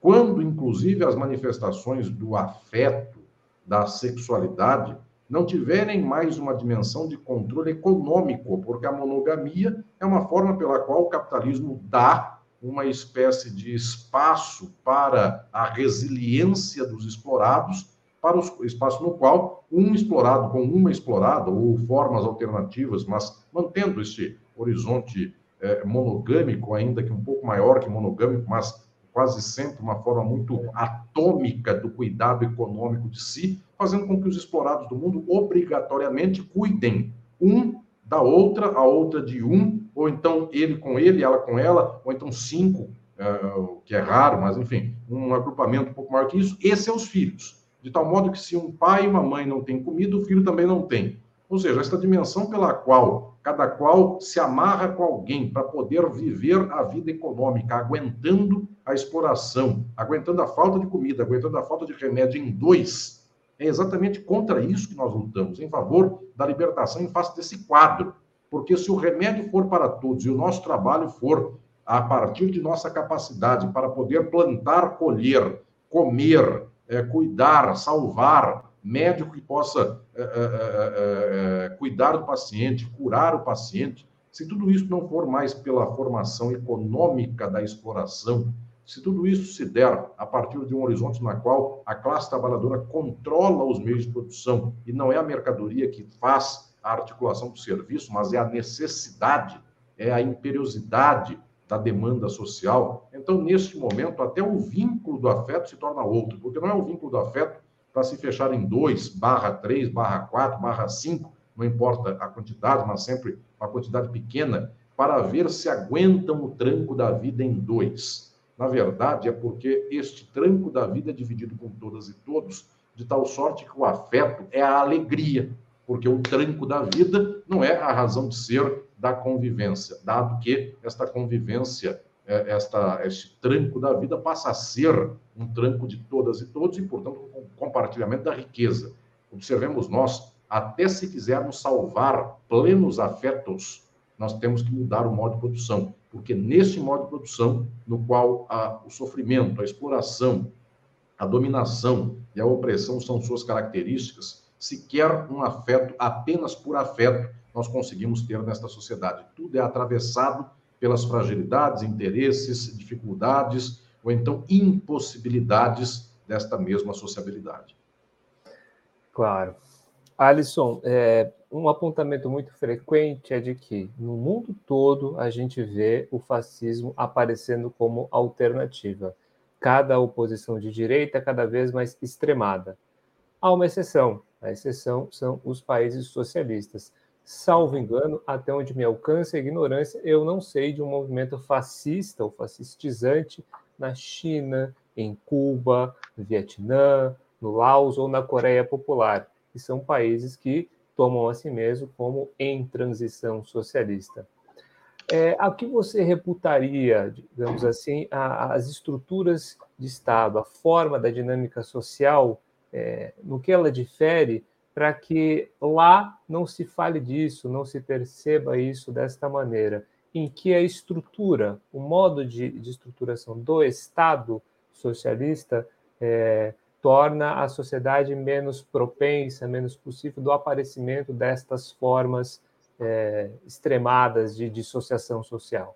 Quando, inclusive, as manifestações do afeto, da sexualidade, não tiverem mais uma dimensão de controle econômico, porque a monogamia é uma forma pela qual o capitalismo dá uma espécie de espaço para a resiliência dos explorados, para o espaço no qual um explorado com uma explorada, ou formas alternativas, mas mantendo este horizonte é, monogâmico, ainda que um pouco maior que monogâmico, mas quase sempre uma forma muito atômica do cuidado econômico de si, fazendo com que os explorados do mundo obrigatoriamente cuidem um da outra, a outra de um, ou então ele com ele, ela com ela, ou então cinco, uh, que é raro, mas enfim, um agrupamento um pouco maior que isso, e seus filhos. De tal modo que se um pai e uma mãe não têm comida, o filho também não tem. Ou seja, esta dimensão pela qual cada qual se amarra com alguém para poder viver a vida econômica, aguentando a exploração, aguentando a falta de comida, aguentando a falta de remédio em dois, é exatamente contra isso que nós lutamos, em favor da libertação em face desse quadro. Porque se o remédio for para todos e o nosso trabalho for a partir de nossa capacidade para poder plantar, colher, comer, é, cuidar, salvar, médico que possa é, é, cuidar do paciente, curar o paciente, se tudo isso não for mais pela formação econômica da exploração, se tudo isso se der a partir de um horizonte na qual a classe trabalhadora controla os meios de produção e não é a mercadoria que faz a articulação do serviço, mas é a necessidade, é a imperiosidade da demanda social. Então, neste momento, até o vínculo do afeto se torna outro, porque não é o vínculo do afeto para se fechar em 2, barra 3, barra 4, barra 5, não importa a quantidade, mas sempre uma quantidade pequena, para ver se aguentam o tranco da vida em dois. Na verdade, é porque este tranco da vida é dividido com todas e todos, de tal sorte que o afeto é a alegria, porque o tranco da vida não é a razão de ser da convivência, dado que esta convivência é, esta, este tranco da vida passa a ser um tranco de todas e todos e, portanto, um compartilhamento da riqueza. Observemos nós, até se quisermos salvar plenos afetos, nós temos que mudar o modo de produção, porque nesse modo de produção, no qual a, o sofrimento, a exploração, a dominação e a opressão são suas características, se quer um afeto apenas por afeto, nós conseguimos ter nesta sociedade. Tudo é atravessado pelas fragilidades, interesses, dificuldades ou então impossibilidades desta mesma sociabilidade. Claro. Alisson, é, um apontamento muito frequente é de que no mundo todo a gente vê o fascismo aparecendo como alternativa. Cada oposição de direita cada vez mais extremada. Há uma exceção. A exceção são os países socialistas salvo engano, até onde me alcança a ignorância, eu não sei de um movimento fascista ou fascistizante na China, em Cuba, no Vietnã, no Laos ou na Coreia Popular, que são países que tomam a si mesmo como em transição socialista. É, a que você reputaria, digamos assim, a, as estruturas de Estado, a forma da dinâmica social, é, no que ela difere para que lá não se fale disso, não se perceba isso desta maneira, em que a estrutura, o modo de, de estruturação do Estado socialista é, torna a sociedade menos propensa, menos possível do aparecimento destas formas é, extremadas de dissociação social.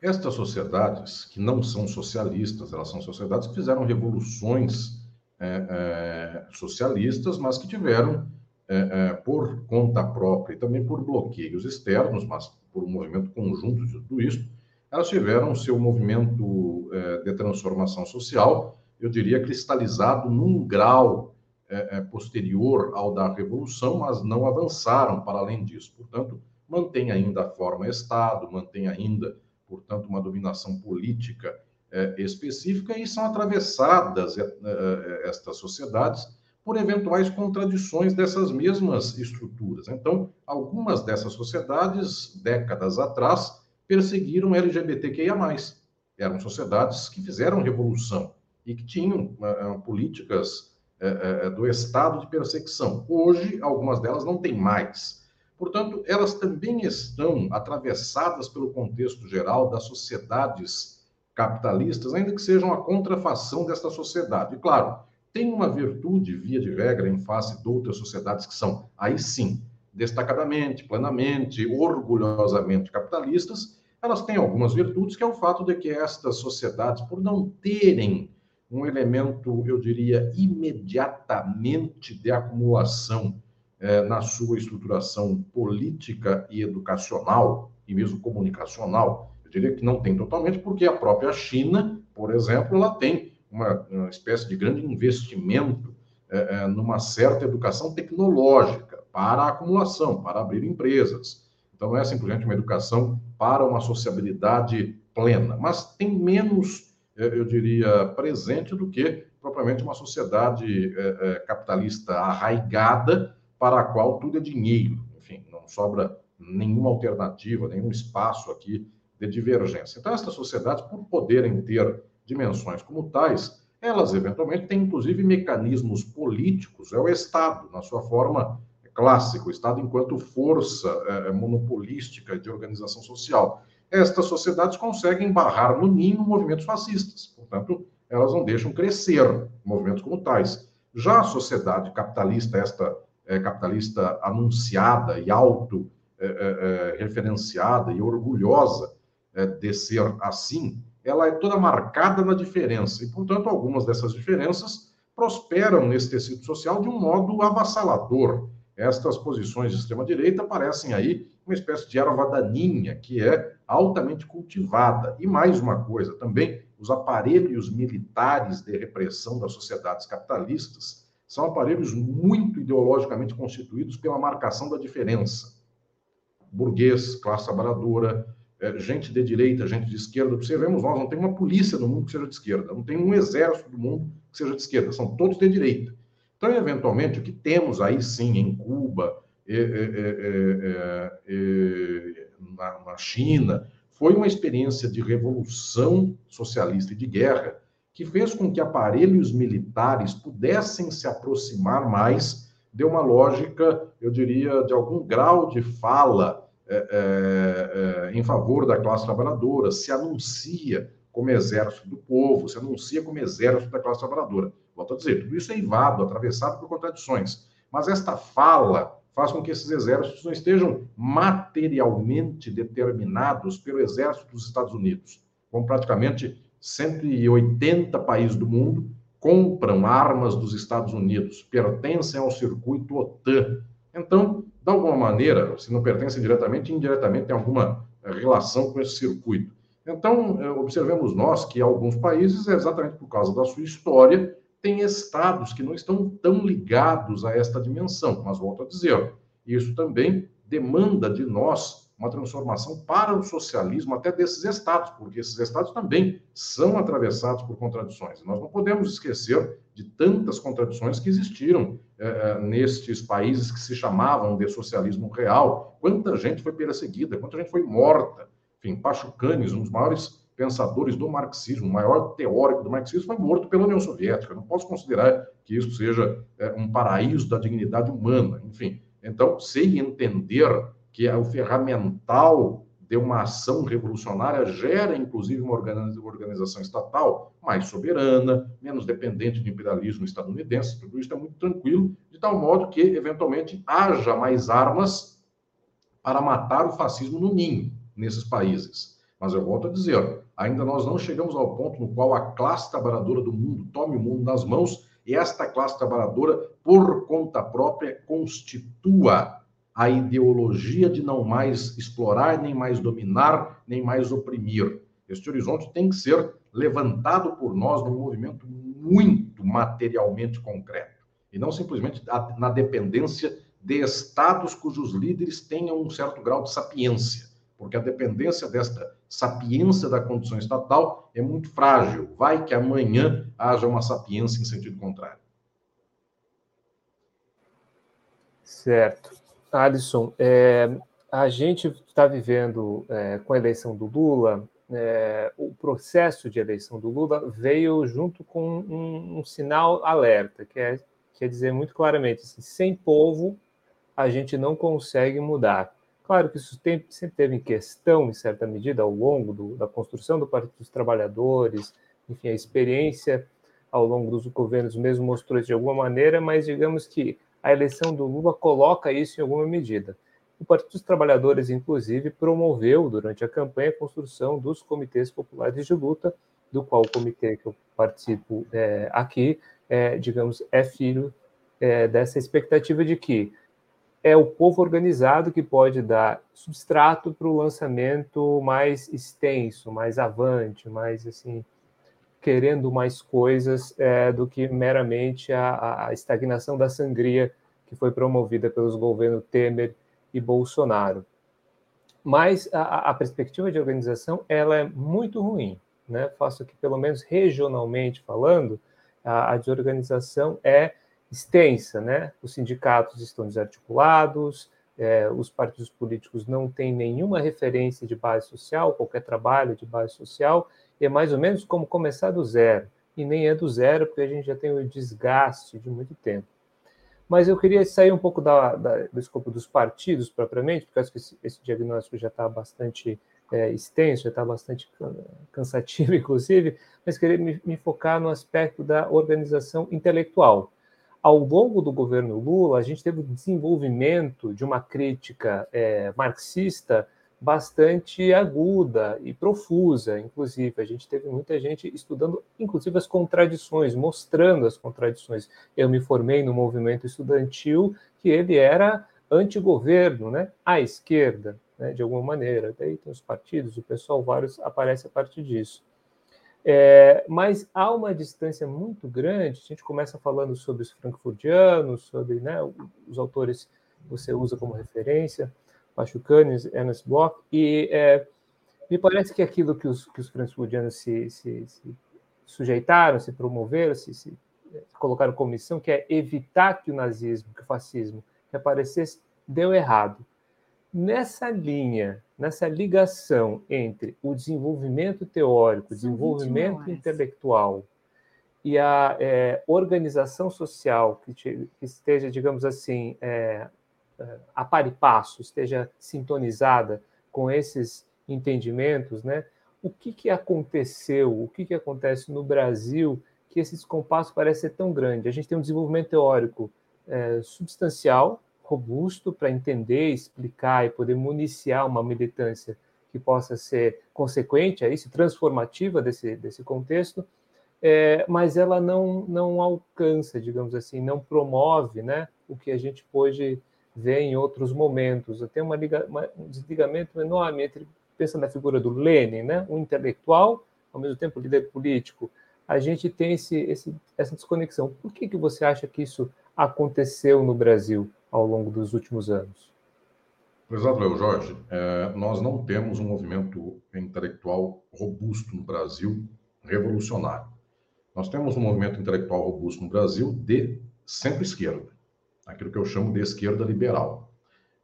Estas sociedades, que não são socialistas, elas são sociedades que fizeram revoluções é, é, socialistas, mas que tiveram, é, é, por conta própria e também por bloqueios externos, mas por um movimento conjunto de tudo isso, elas tiveram seu movimento de transformação social, eu diria, cristalizado num grau posterior ao da Revolução, mas não avançaram para além disso. Portanto, mantém ainda a forma Estado, mantém ainda, portanto, uma dominação política específica e são atravessadas é, é, estas sociedades por eventuais contradições dessas mesmas estruturas. Então, algumas dessas sociedades, décadas atrás, perseguiram LGBTQIA+. Eram sociedades que fizeram revolução. e que tinham políticas do Estado de perseguição. Hoje, algumas delas não têm mais. Portanto, elas também estão atravessadas pelo contexto geral das sociedades capitalistas, ainda que sejam a contrafação desta sociedade. E, claro, tem uma virtude, via de regra, em face de outras sociedades que são, aí sim, destacadamente, plenamente, orgulhosamente capitalistas, elas têm algumas virtudes, que é o fato de que estas sociedades, por não terem um elemento, eu diria, imediatamente de acumulação eh, na sua estruturação política e educacional, e mesmo comunicacional, diria que não tem totalmente, porque a própria China, por exemplo, ela tem uma, uma espécie de grande investimento eh, eh, numa certa educação tecnológica para a acumulação, para abrir empresas. Então, não é simplesmente uma educação para uma sociabilidade plena, mas tem menos, eh, eu diria, presente do que propriamente uma sociedade é, é, capitalista arraigada para a qual tudo é dinheiro. Enfim, não sobra nenhuma alternativa, nenhum espaço aqui de divergência. Então, essas sociedades, por poderem ter dimensões como tais, elas eventualmente têm inclusive mecanismos políticos, é o Estado, na sua forma clássico, o Estado enquanto força é, é, monopolística de organização social. Estas sociedades conseguem barrar no ninho movimentos fascistas, portanto, elas não deixam crescer movimentos como tais. Já a sociedade capitalista, esta é, capitalista anunciada e auto é, é, é referenciada e orgulhosa de ser assim, ela é toda marcada na diferença e, portanto, algumas dessas diferenças prosperam nesse tecido social de um modo avassalador estas posições de extrema-direita parecem aí uma espécie de erva daninha que é altamente cultivada. E mais uma coisa também, os aparelhos militares de repressão das sociedades capitalistas são aparelhos muito ideologicamente constituídos pela marcação da diferença. Burguês, classe trabalhadora, é, gente de direita, gente de esquerda. Observemos nós, não tem uma polícia no mundo que seja de esquerda, não tem um exército do mundo que seja de esquerda, são todos de direita. Então, eventualmente, o que temos aí sim em Cuba, e, e, e, na, na China, foi uma experiência de revolução socialista e de guerra que fez com que aparelhos militares pudessem se aproximar mais de uma lógica, eu diria, de algum grau de fala é, é, é, em favor da classe trabalhadora, se anuncia como exército do povo, se anuncia como exército da classe trabalhadora. Volto a dizer, tudo isso é invado, atravessado por contradições. Mas esta fala faz com que esses exércitos não estejam materialmente determinados pelo exército dos Estados Unidos, como praticamente 180 países do mundo compram armas dos Estados Unidos, pertencem ao circuito OTAN. Então, de alguma maneira, se não pertencem diretamente, indiretamente tem alguma relação com esse circuito. Então, eh, observemos nós que alguns países, exatamente por causa da sua história, tem estados que não estão tão ligados a esta dimensão, mas volto a dizer, isso também demanda de nós uma transformação para o socialismo até desses estados, porque esses estados também são atravessados por contradições. Nós não podemos esquecer de tantas contradições que existiram é, nestes países que se chamavam de socialismo real. Quanta gente foi perseguida, quanta gente foi morta. Enfim, Pachucanes, um dos maiores pensadores do marxismo, o maior teórico do marxismo, foi morto pela União Soviética. Não posso considerar que isso seja é, um paraíso da dignidade humana. Enfim, então, sem entender que o ferramental de uma ação revolucionária gera, inclusive, uma organização estatal mais soberana, menos dependente do imperialismo estadunidense, tudo isso é muito tranquilo, de tal modo que, eventualmente, haja mais armas para matar o fascismo no ninho nesses países. Mas eu volto a dizer, ainda nós não chegamos ao ponto no qual a classe trabalhadora do mundo tome o mundo nas mãos e esta classe trabalhadora, por conta própria, constitua a ideologia de não mais explorar, nem mais dominar, nem mais oprimir. Este horizonte tem que ser levantado por nós num movimento muito materialmente concreto, e não simplesmente na dependência de estados cujos líderes tenham um certo grau de sapiência porque a dependência desta sapiência da condição estatal é muito frágil. Vai que amanhã haja uma sapiência em sentido contrário. Certo. Alisson, é, a gente está vivendo, é, com a eleição do Lula, é, o processo de eleição do Lula veio junto com um, um sinal alerta, que é quer dizer muito claramente assim, sem povo a gente não consegue mudar. Claro que isso tem, sempre teve em questão, em certa medida, ao longo do, da construção do Partido dos Trabalhadores, enfim, a experiência ao longo dos governos mesmo mostrou isso de alguma maneira, mas digamos que a eleição do Lula coloca isso em alguma medida. O Partido dos Trabalhadores, inclusive, promoveu durante a campanha a construção dos comitês populares de luta, do qual o comitê que eu participo é, aqui, é, digamos, é filho é, dessa expectativa de que é o povo organizado que pode dar substrato para o lançamento mais extenso, mais avante, mais assim, querendo mais coisas é, do que meramente a, a, estagnação da sangria que foi promovida pelos governos Temer e Bolsonaro. Mas a, a perspectiva de organização ela é muito ruim, né? Faço que pelo menos regionalmente falando, a, a de organização é extensa, né? Os sindicatos estão desarticulados, é, os partidos políticos não têm nenhuma referência de base social, qualquer trabalho de base social, é mais ou menos como começar do zero. E nem é do zero, porque a gente já tem o desgaste de muito tempo. Mas eu queria sair um pouco da, da, do escopo dos partidos, propriamente, porque acho que esse, esse diagnóstico já está bastante é, extenso, já está bastante cansativo, inclusive, mas queria me, me focar no aspecto da organização intelectual ao longo do governo Lula, a gente teve o desenvolvimento de uma crítica é, marxista bastante aguda e profusa, inclusive. A gente teve muita gente estudando, inclusive, as contradições, mostrando as contradições. Eu me formei no movimento estudantil que ele era antigoverno, né? à esquerda, né? de alguma maneira. Daí tem os partidos, o pessoal, vários, aparece a partir disso. É, mas há uma distância muito grande. A gente começa falando sobre os frankfurtianos, sobre né, os autores que você usa como referência, Pachucanes, Ernest Bloch, e é, me parece que aquilo que os, que os se, se, se sujeitaram, se promoveram, se, se colocaram como missão, que é evitar que o nazismo, que o fascismo reaparecesse, deu errado. Nessa linha nessa ligação entre o desenvolvimento teórico, o desenvolvimento intelectual e a é, organização social que, te, que, esteja, digamos assim, é, é, a par e passo, esteja sintonizada com esses entendimentos, né? O que, que aconteceu, o que, que acontece no Brasil que esse descompasso parece ser tão grande? A gente tem um desenvolvimento teórico é, substancial, robusto para entender, explicar e poder municiar uma militância que possa ser consequente a isso, transformativa desse, desse contexto, é, mas ela não, não alcança, digamos assim, não promove né, o que a gente pôde ver em outros momentos. Tem uma, liga, uma, um desligamento enorme entre, pensando na figura do Lenin, né, um intelectual, ao mesmo tempo líder político, a gente tem esse, esse, essa desconexão. Por que, que você acha que isso aconteceu no Brasil? ao longo dos últimos anos? Exato, Léo Jorge. É, nós não temos um movimento intelectual robusto no Brasil, revolucionário. Nós temos um movimento intelectual robusto no Brasil de centro-esquerda, aquilo que eu chamo de esquerda liberal.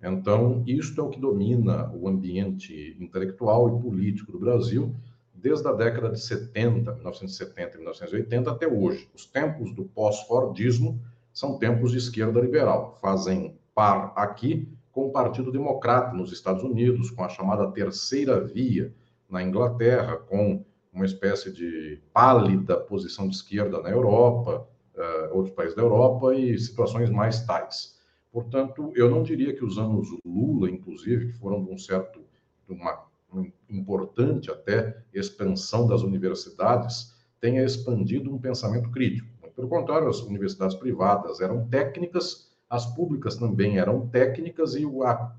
Então, isto é o que domina o ambiente intelectual e político do Brasil desde a década de 70, 1970 e 1980 até hoje. Os tempos do pós-fordismo são tempos de esquerda liberal. Fazem par aqui com o Partido Democrata nos Estados Unidos, com a chamada Terceira Via na Inglaterra, com uma espécie de pálida posição de esquerda na Europa, uh, outros países da Europa e situações mais tais. Portanto, eu não diria que os anos Lula, inclusive, que foram de um certo, de uma importante até expansão das universidades, tenha expandido um pensamento crítico. Pelo contrário, as universidades privadas eram técnicas, as públicas também eram técnicas e a,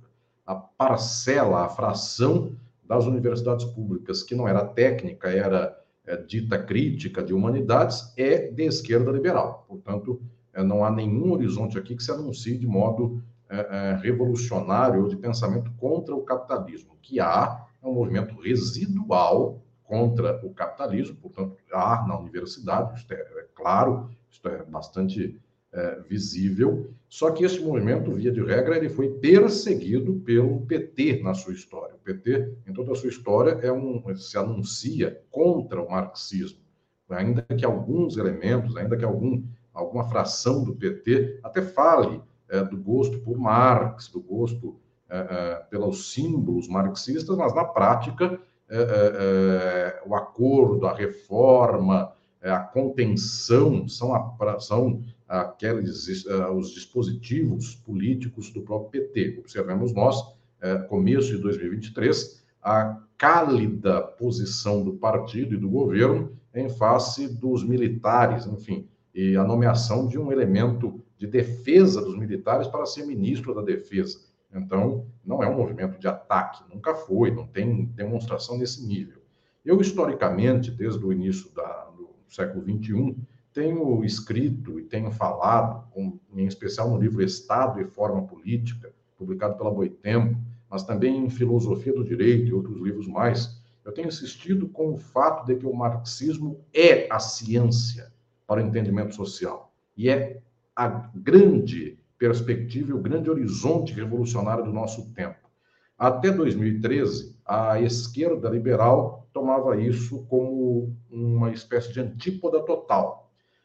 a parcela, a fração das universidades públicas que não era técnica, era é, dita crítica de humanidades, é de esquerda liberal. Portanto, é, não há nenhum horizonte aqui que se anuncie de modo é, é revolucionário ou de pensamento contra o capitalismo. O que há é um movimento residual contra o capitalismo, portanto, há na universidade, isto é, é claro, isto é bastante é, visível, só que esse movimento, via de regra, ele foi perseguido pelo PT na sua história. O PT, em toda a sua história, é um, se anuncia contra o marxismo, ainda que alguns elementos, ainda que algum, alguma fração do PT até fale é, do gosto por Marx, do gosto é, é, pelos símbolos marxistas, mas na prática é, é, o acordo, a reforma, a contenção são, a, são aqueles os dispositivos políticos do próprio PT. Observemos nós, começo de 2023, a cálida posição do partido e do governo em face dos militares, enfim, e a nomeação de um elemento de defesa dos militares para ser ministro da Defesa. Então, não é um movimento de ataque, nunca foi, não tem demonstração nesse nível. Eu, historicamente, desde o início da, do século XXI, tenho escrito e tenho falado, em especial no livro Estado e Forma Política, publicado pela Boitempo, mas também em Filosofia do Direito e outros livros mais, eu tenho insistido com o fato de que o marxismo é a ciência para o entendimento social e é a grande perspectiva e o grande horizonte revolucionário do nosso tempo. Até 2013, a esquerda liberal tomava isso como uma espécie de antípoda total.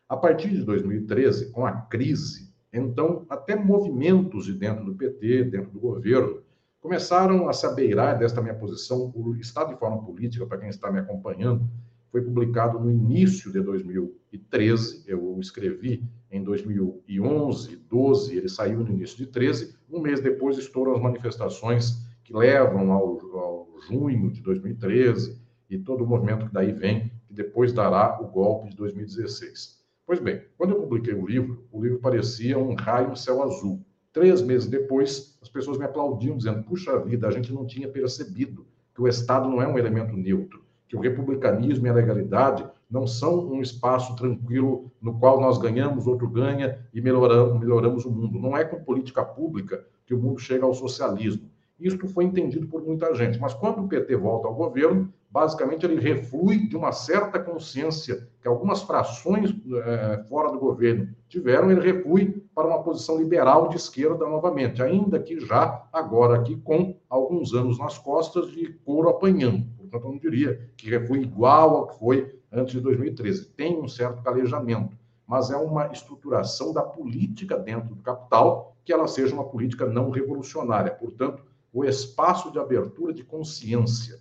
A partir de 2013, com a crise, então até movimentos de dentro do PT, dentro do governo, começaram a se abeirar desta minha posição. O Estado de Forma Política, para quem está me acompanhando, foi publicado no início de 2013. Eu escrevi em 2011, 12, ele saiu no início de 13. Um mês depois estouram as manifestações que levam ao, ao junho de 2013 e todo o movimento que daí vem, que depois dará o golpe de 2016. Pois bem, quando eu publiquei o livro, o livro parecia um raio no céu azul. Três meses depois, as pessoas me aplaudiam, dizendo: puxa vida, a gente não tinha percebido que o Estado não é um elemento neutro, que o republicanismo e a legalidade não são um espaço tranquilo no qual nós ganhamos, outro ganha e melhoramos, melhoramos o mundo. Não é com política pública que o mundo chega ao socialismo. Isto foi entendido por muita gente. Mas quando o PT volta ao governo, basicamente ele reflui de uma certa consciência que algumas frações é, fora do governo tiveram, ele reflui para uma posição liberal de esquerda novamente, ainda que já agora aqui com alguns anos nas costas de couro apanhando. Portanto, eu não diria que reflui igual ao que foi antes de 2013. Tem um certo calejamento, mas é uma estruturação da política dentro do capital que ela seja uma política não revolucionária. Portanto, o espaço de abertura de consciência,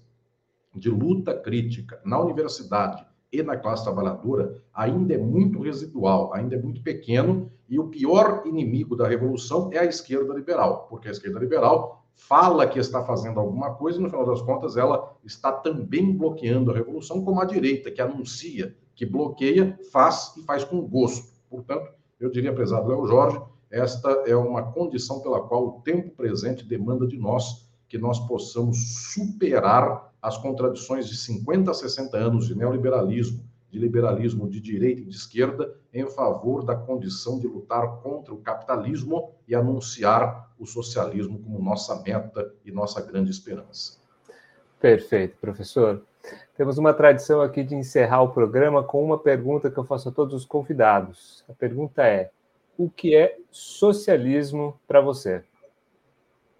de luta crítica na universidade e na classe trabalhadora ainda é muito residual, ainda é muito pequeno, e o pior inimigo da revolução é a esquerda liberal, porque a esquerda liberal fala que está fazendo alguma coisa e, no final das contas, ela está também bloqueando a revolução, como a direita, que anuncia que bloqueia, faz e faz com gosto. Portanto, eu diria, prezado Léo Jorge, esta é uma condição pela qual o tempo presente demanda de nós que nós possamos superar as contradições de 50 a 60 anos de neoliberalismo, de liberalismo de direita e de esquerda, em favor da condição de lutar contra o capitalismo e anunciar o socialismo como nossa meta e nossa grande esperança. Perfeito, professor. Temos uma tradição aqui de encerrar o programa com uma pergunta que eu faço a todos os convidados. A pergunta é: o que é socialismo para você?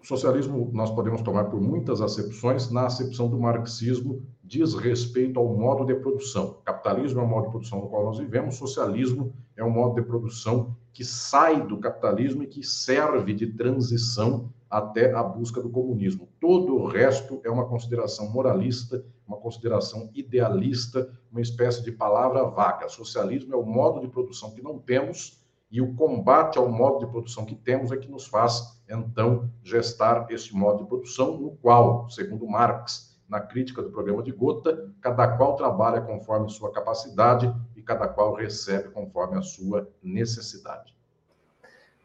Socialismo nós podemos tomar por muitas acepções. Na acepção do marxismo, diz respeito ao modo de produção. Capitalismo é o modo de produção no qual nós vivemos, socialismo é um modo de produção que sai do capitalismo e que serve de transição até a busca do comunismo. Todo o resto é uma consideração moralista, uma consideração idealista, uma espécie de palavra vaga. Socialismo é o modo de produção que não temos e o combate ao modo de produção que temos é que nos faz, então, gestar esse modo de produção, no qual, segundo Marx, na crítica do programa de Gotha, cada qual trabalha conforme sua capacidade e cada qual recebe conforme a sua necessidade.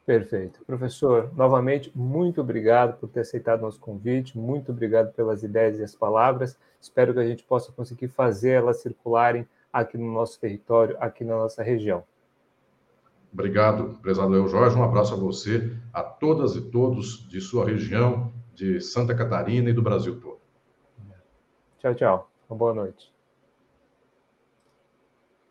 Perfeito. Professor, novamente, muito obrigado por ter aceitado nosso convite, muito obrigado pelas ideias e as palavras. Espero que a gente possa conseguir fazer elas circularem aqui no nosso território, aqui na nossa região. Obrigado, prezado Leo Jorge. Um abraço a você, a todas e todos de sua região, de Santa Catarina e do Brasil todo. Tchau, tchau. Uma boa noite.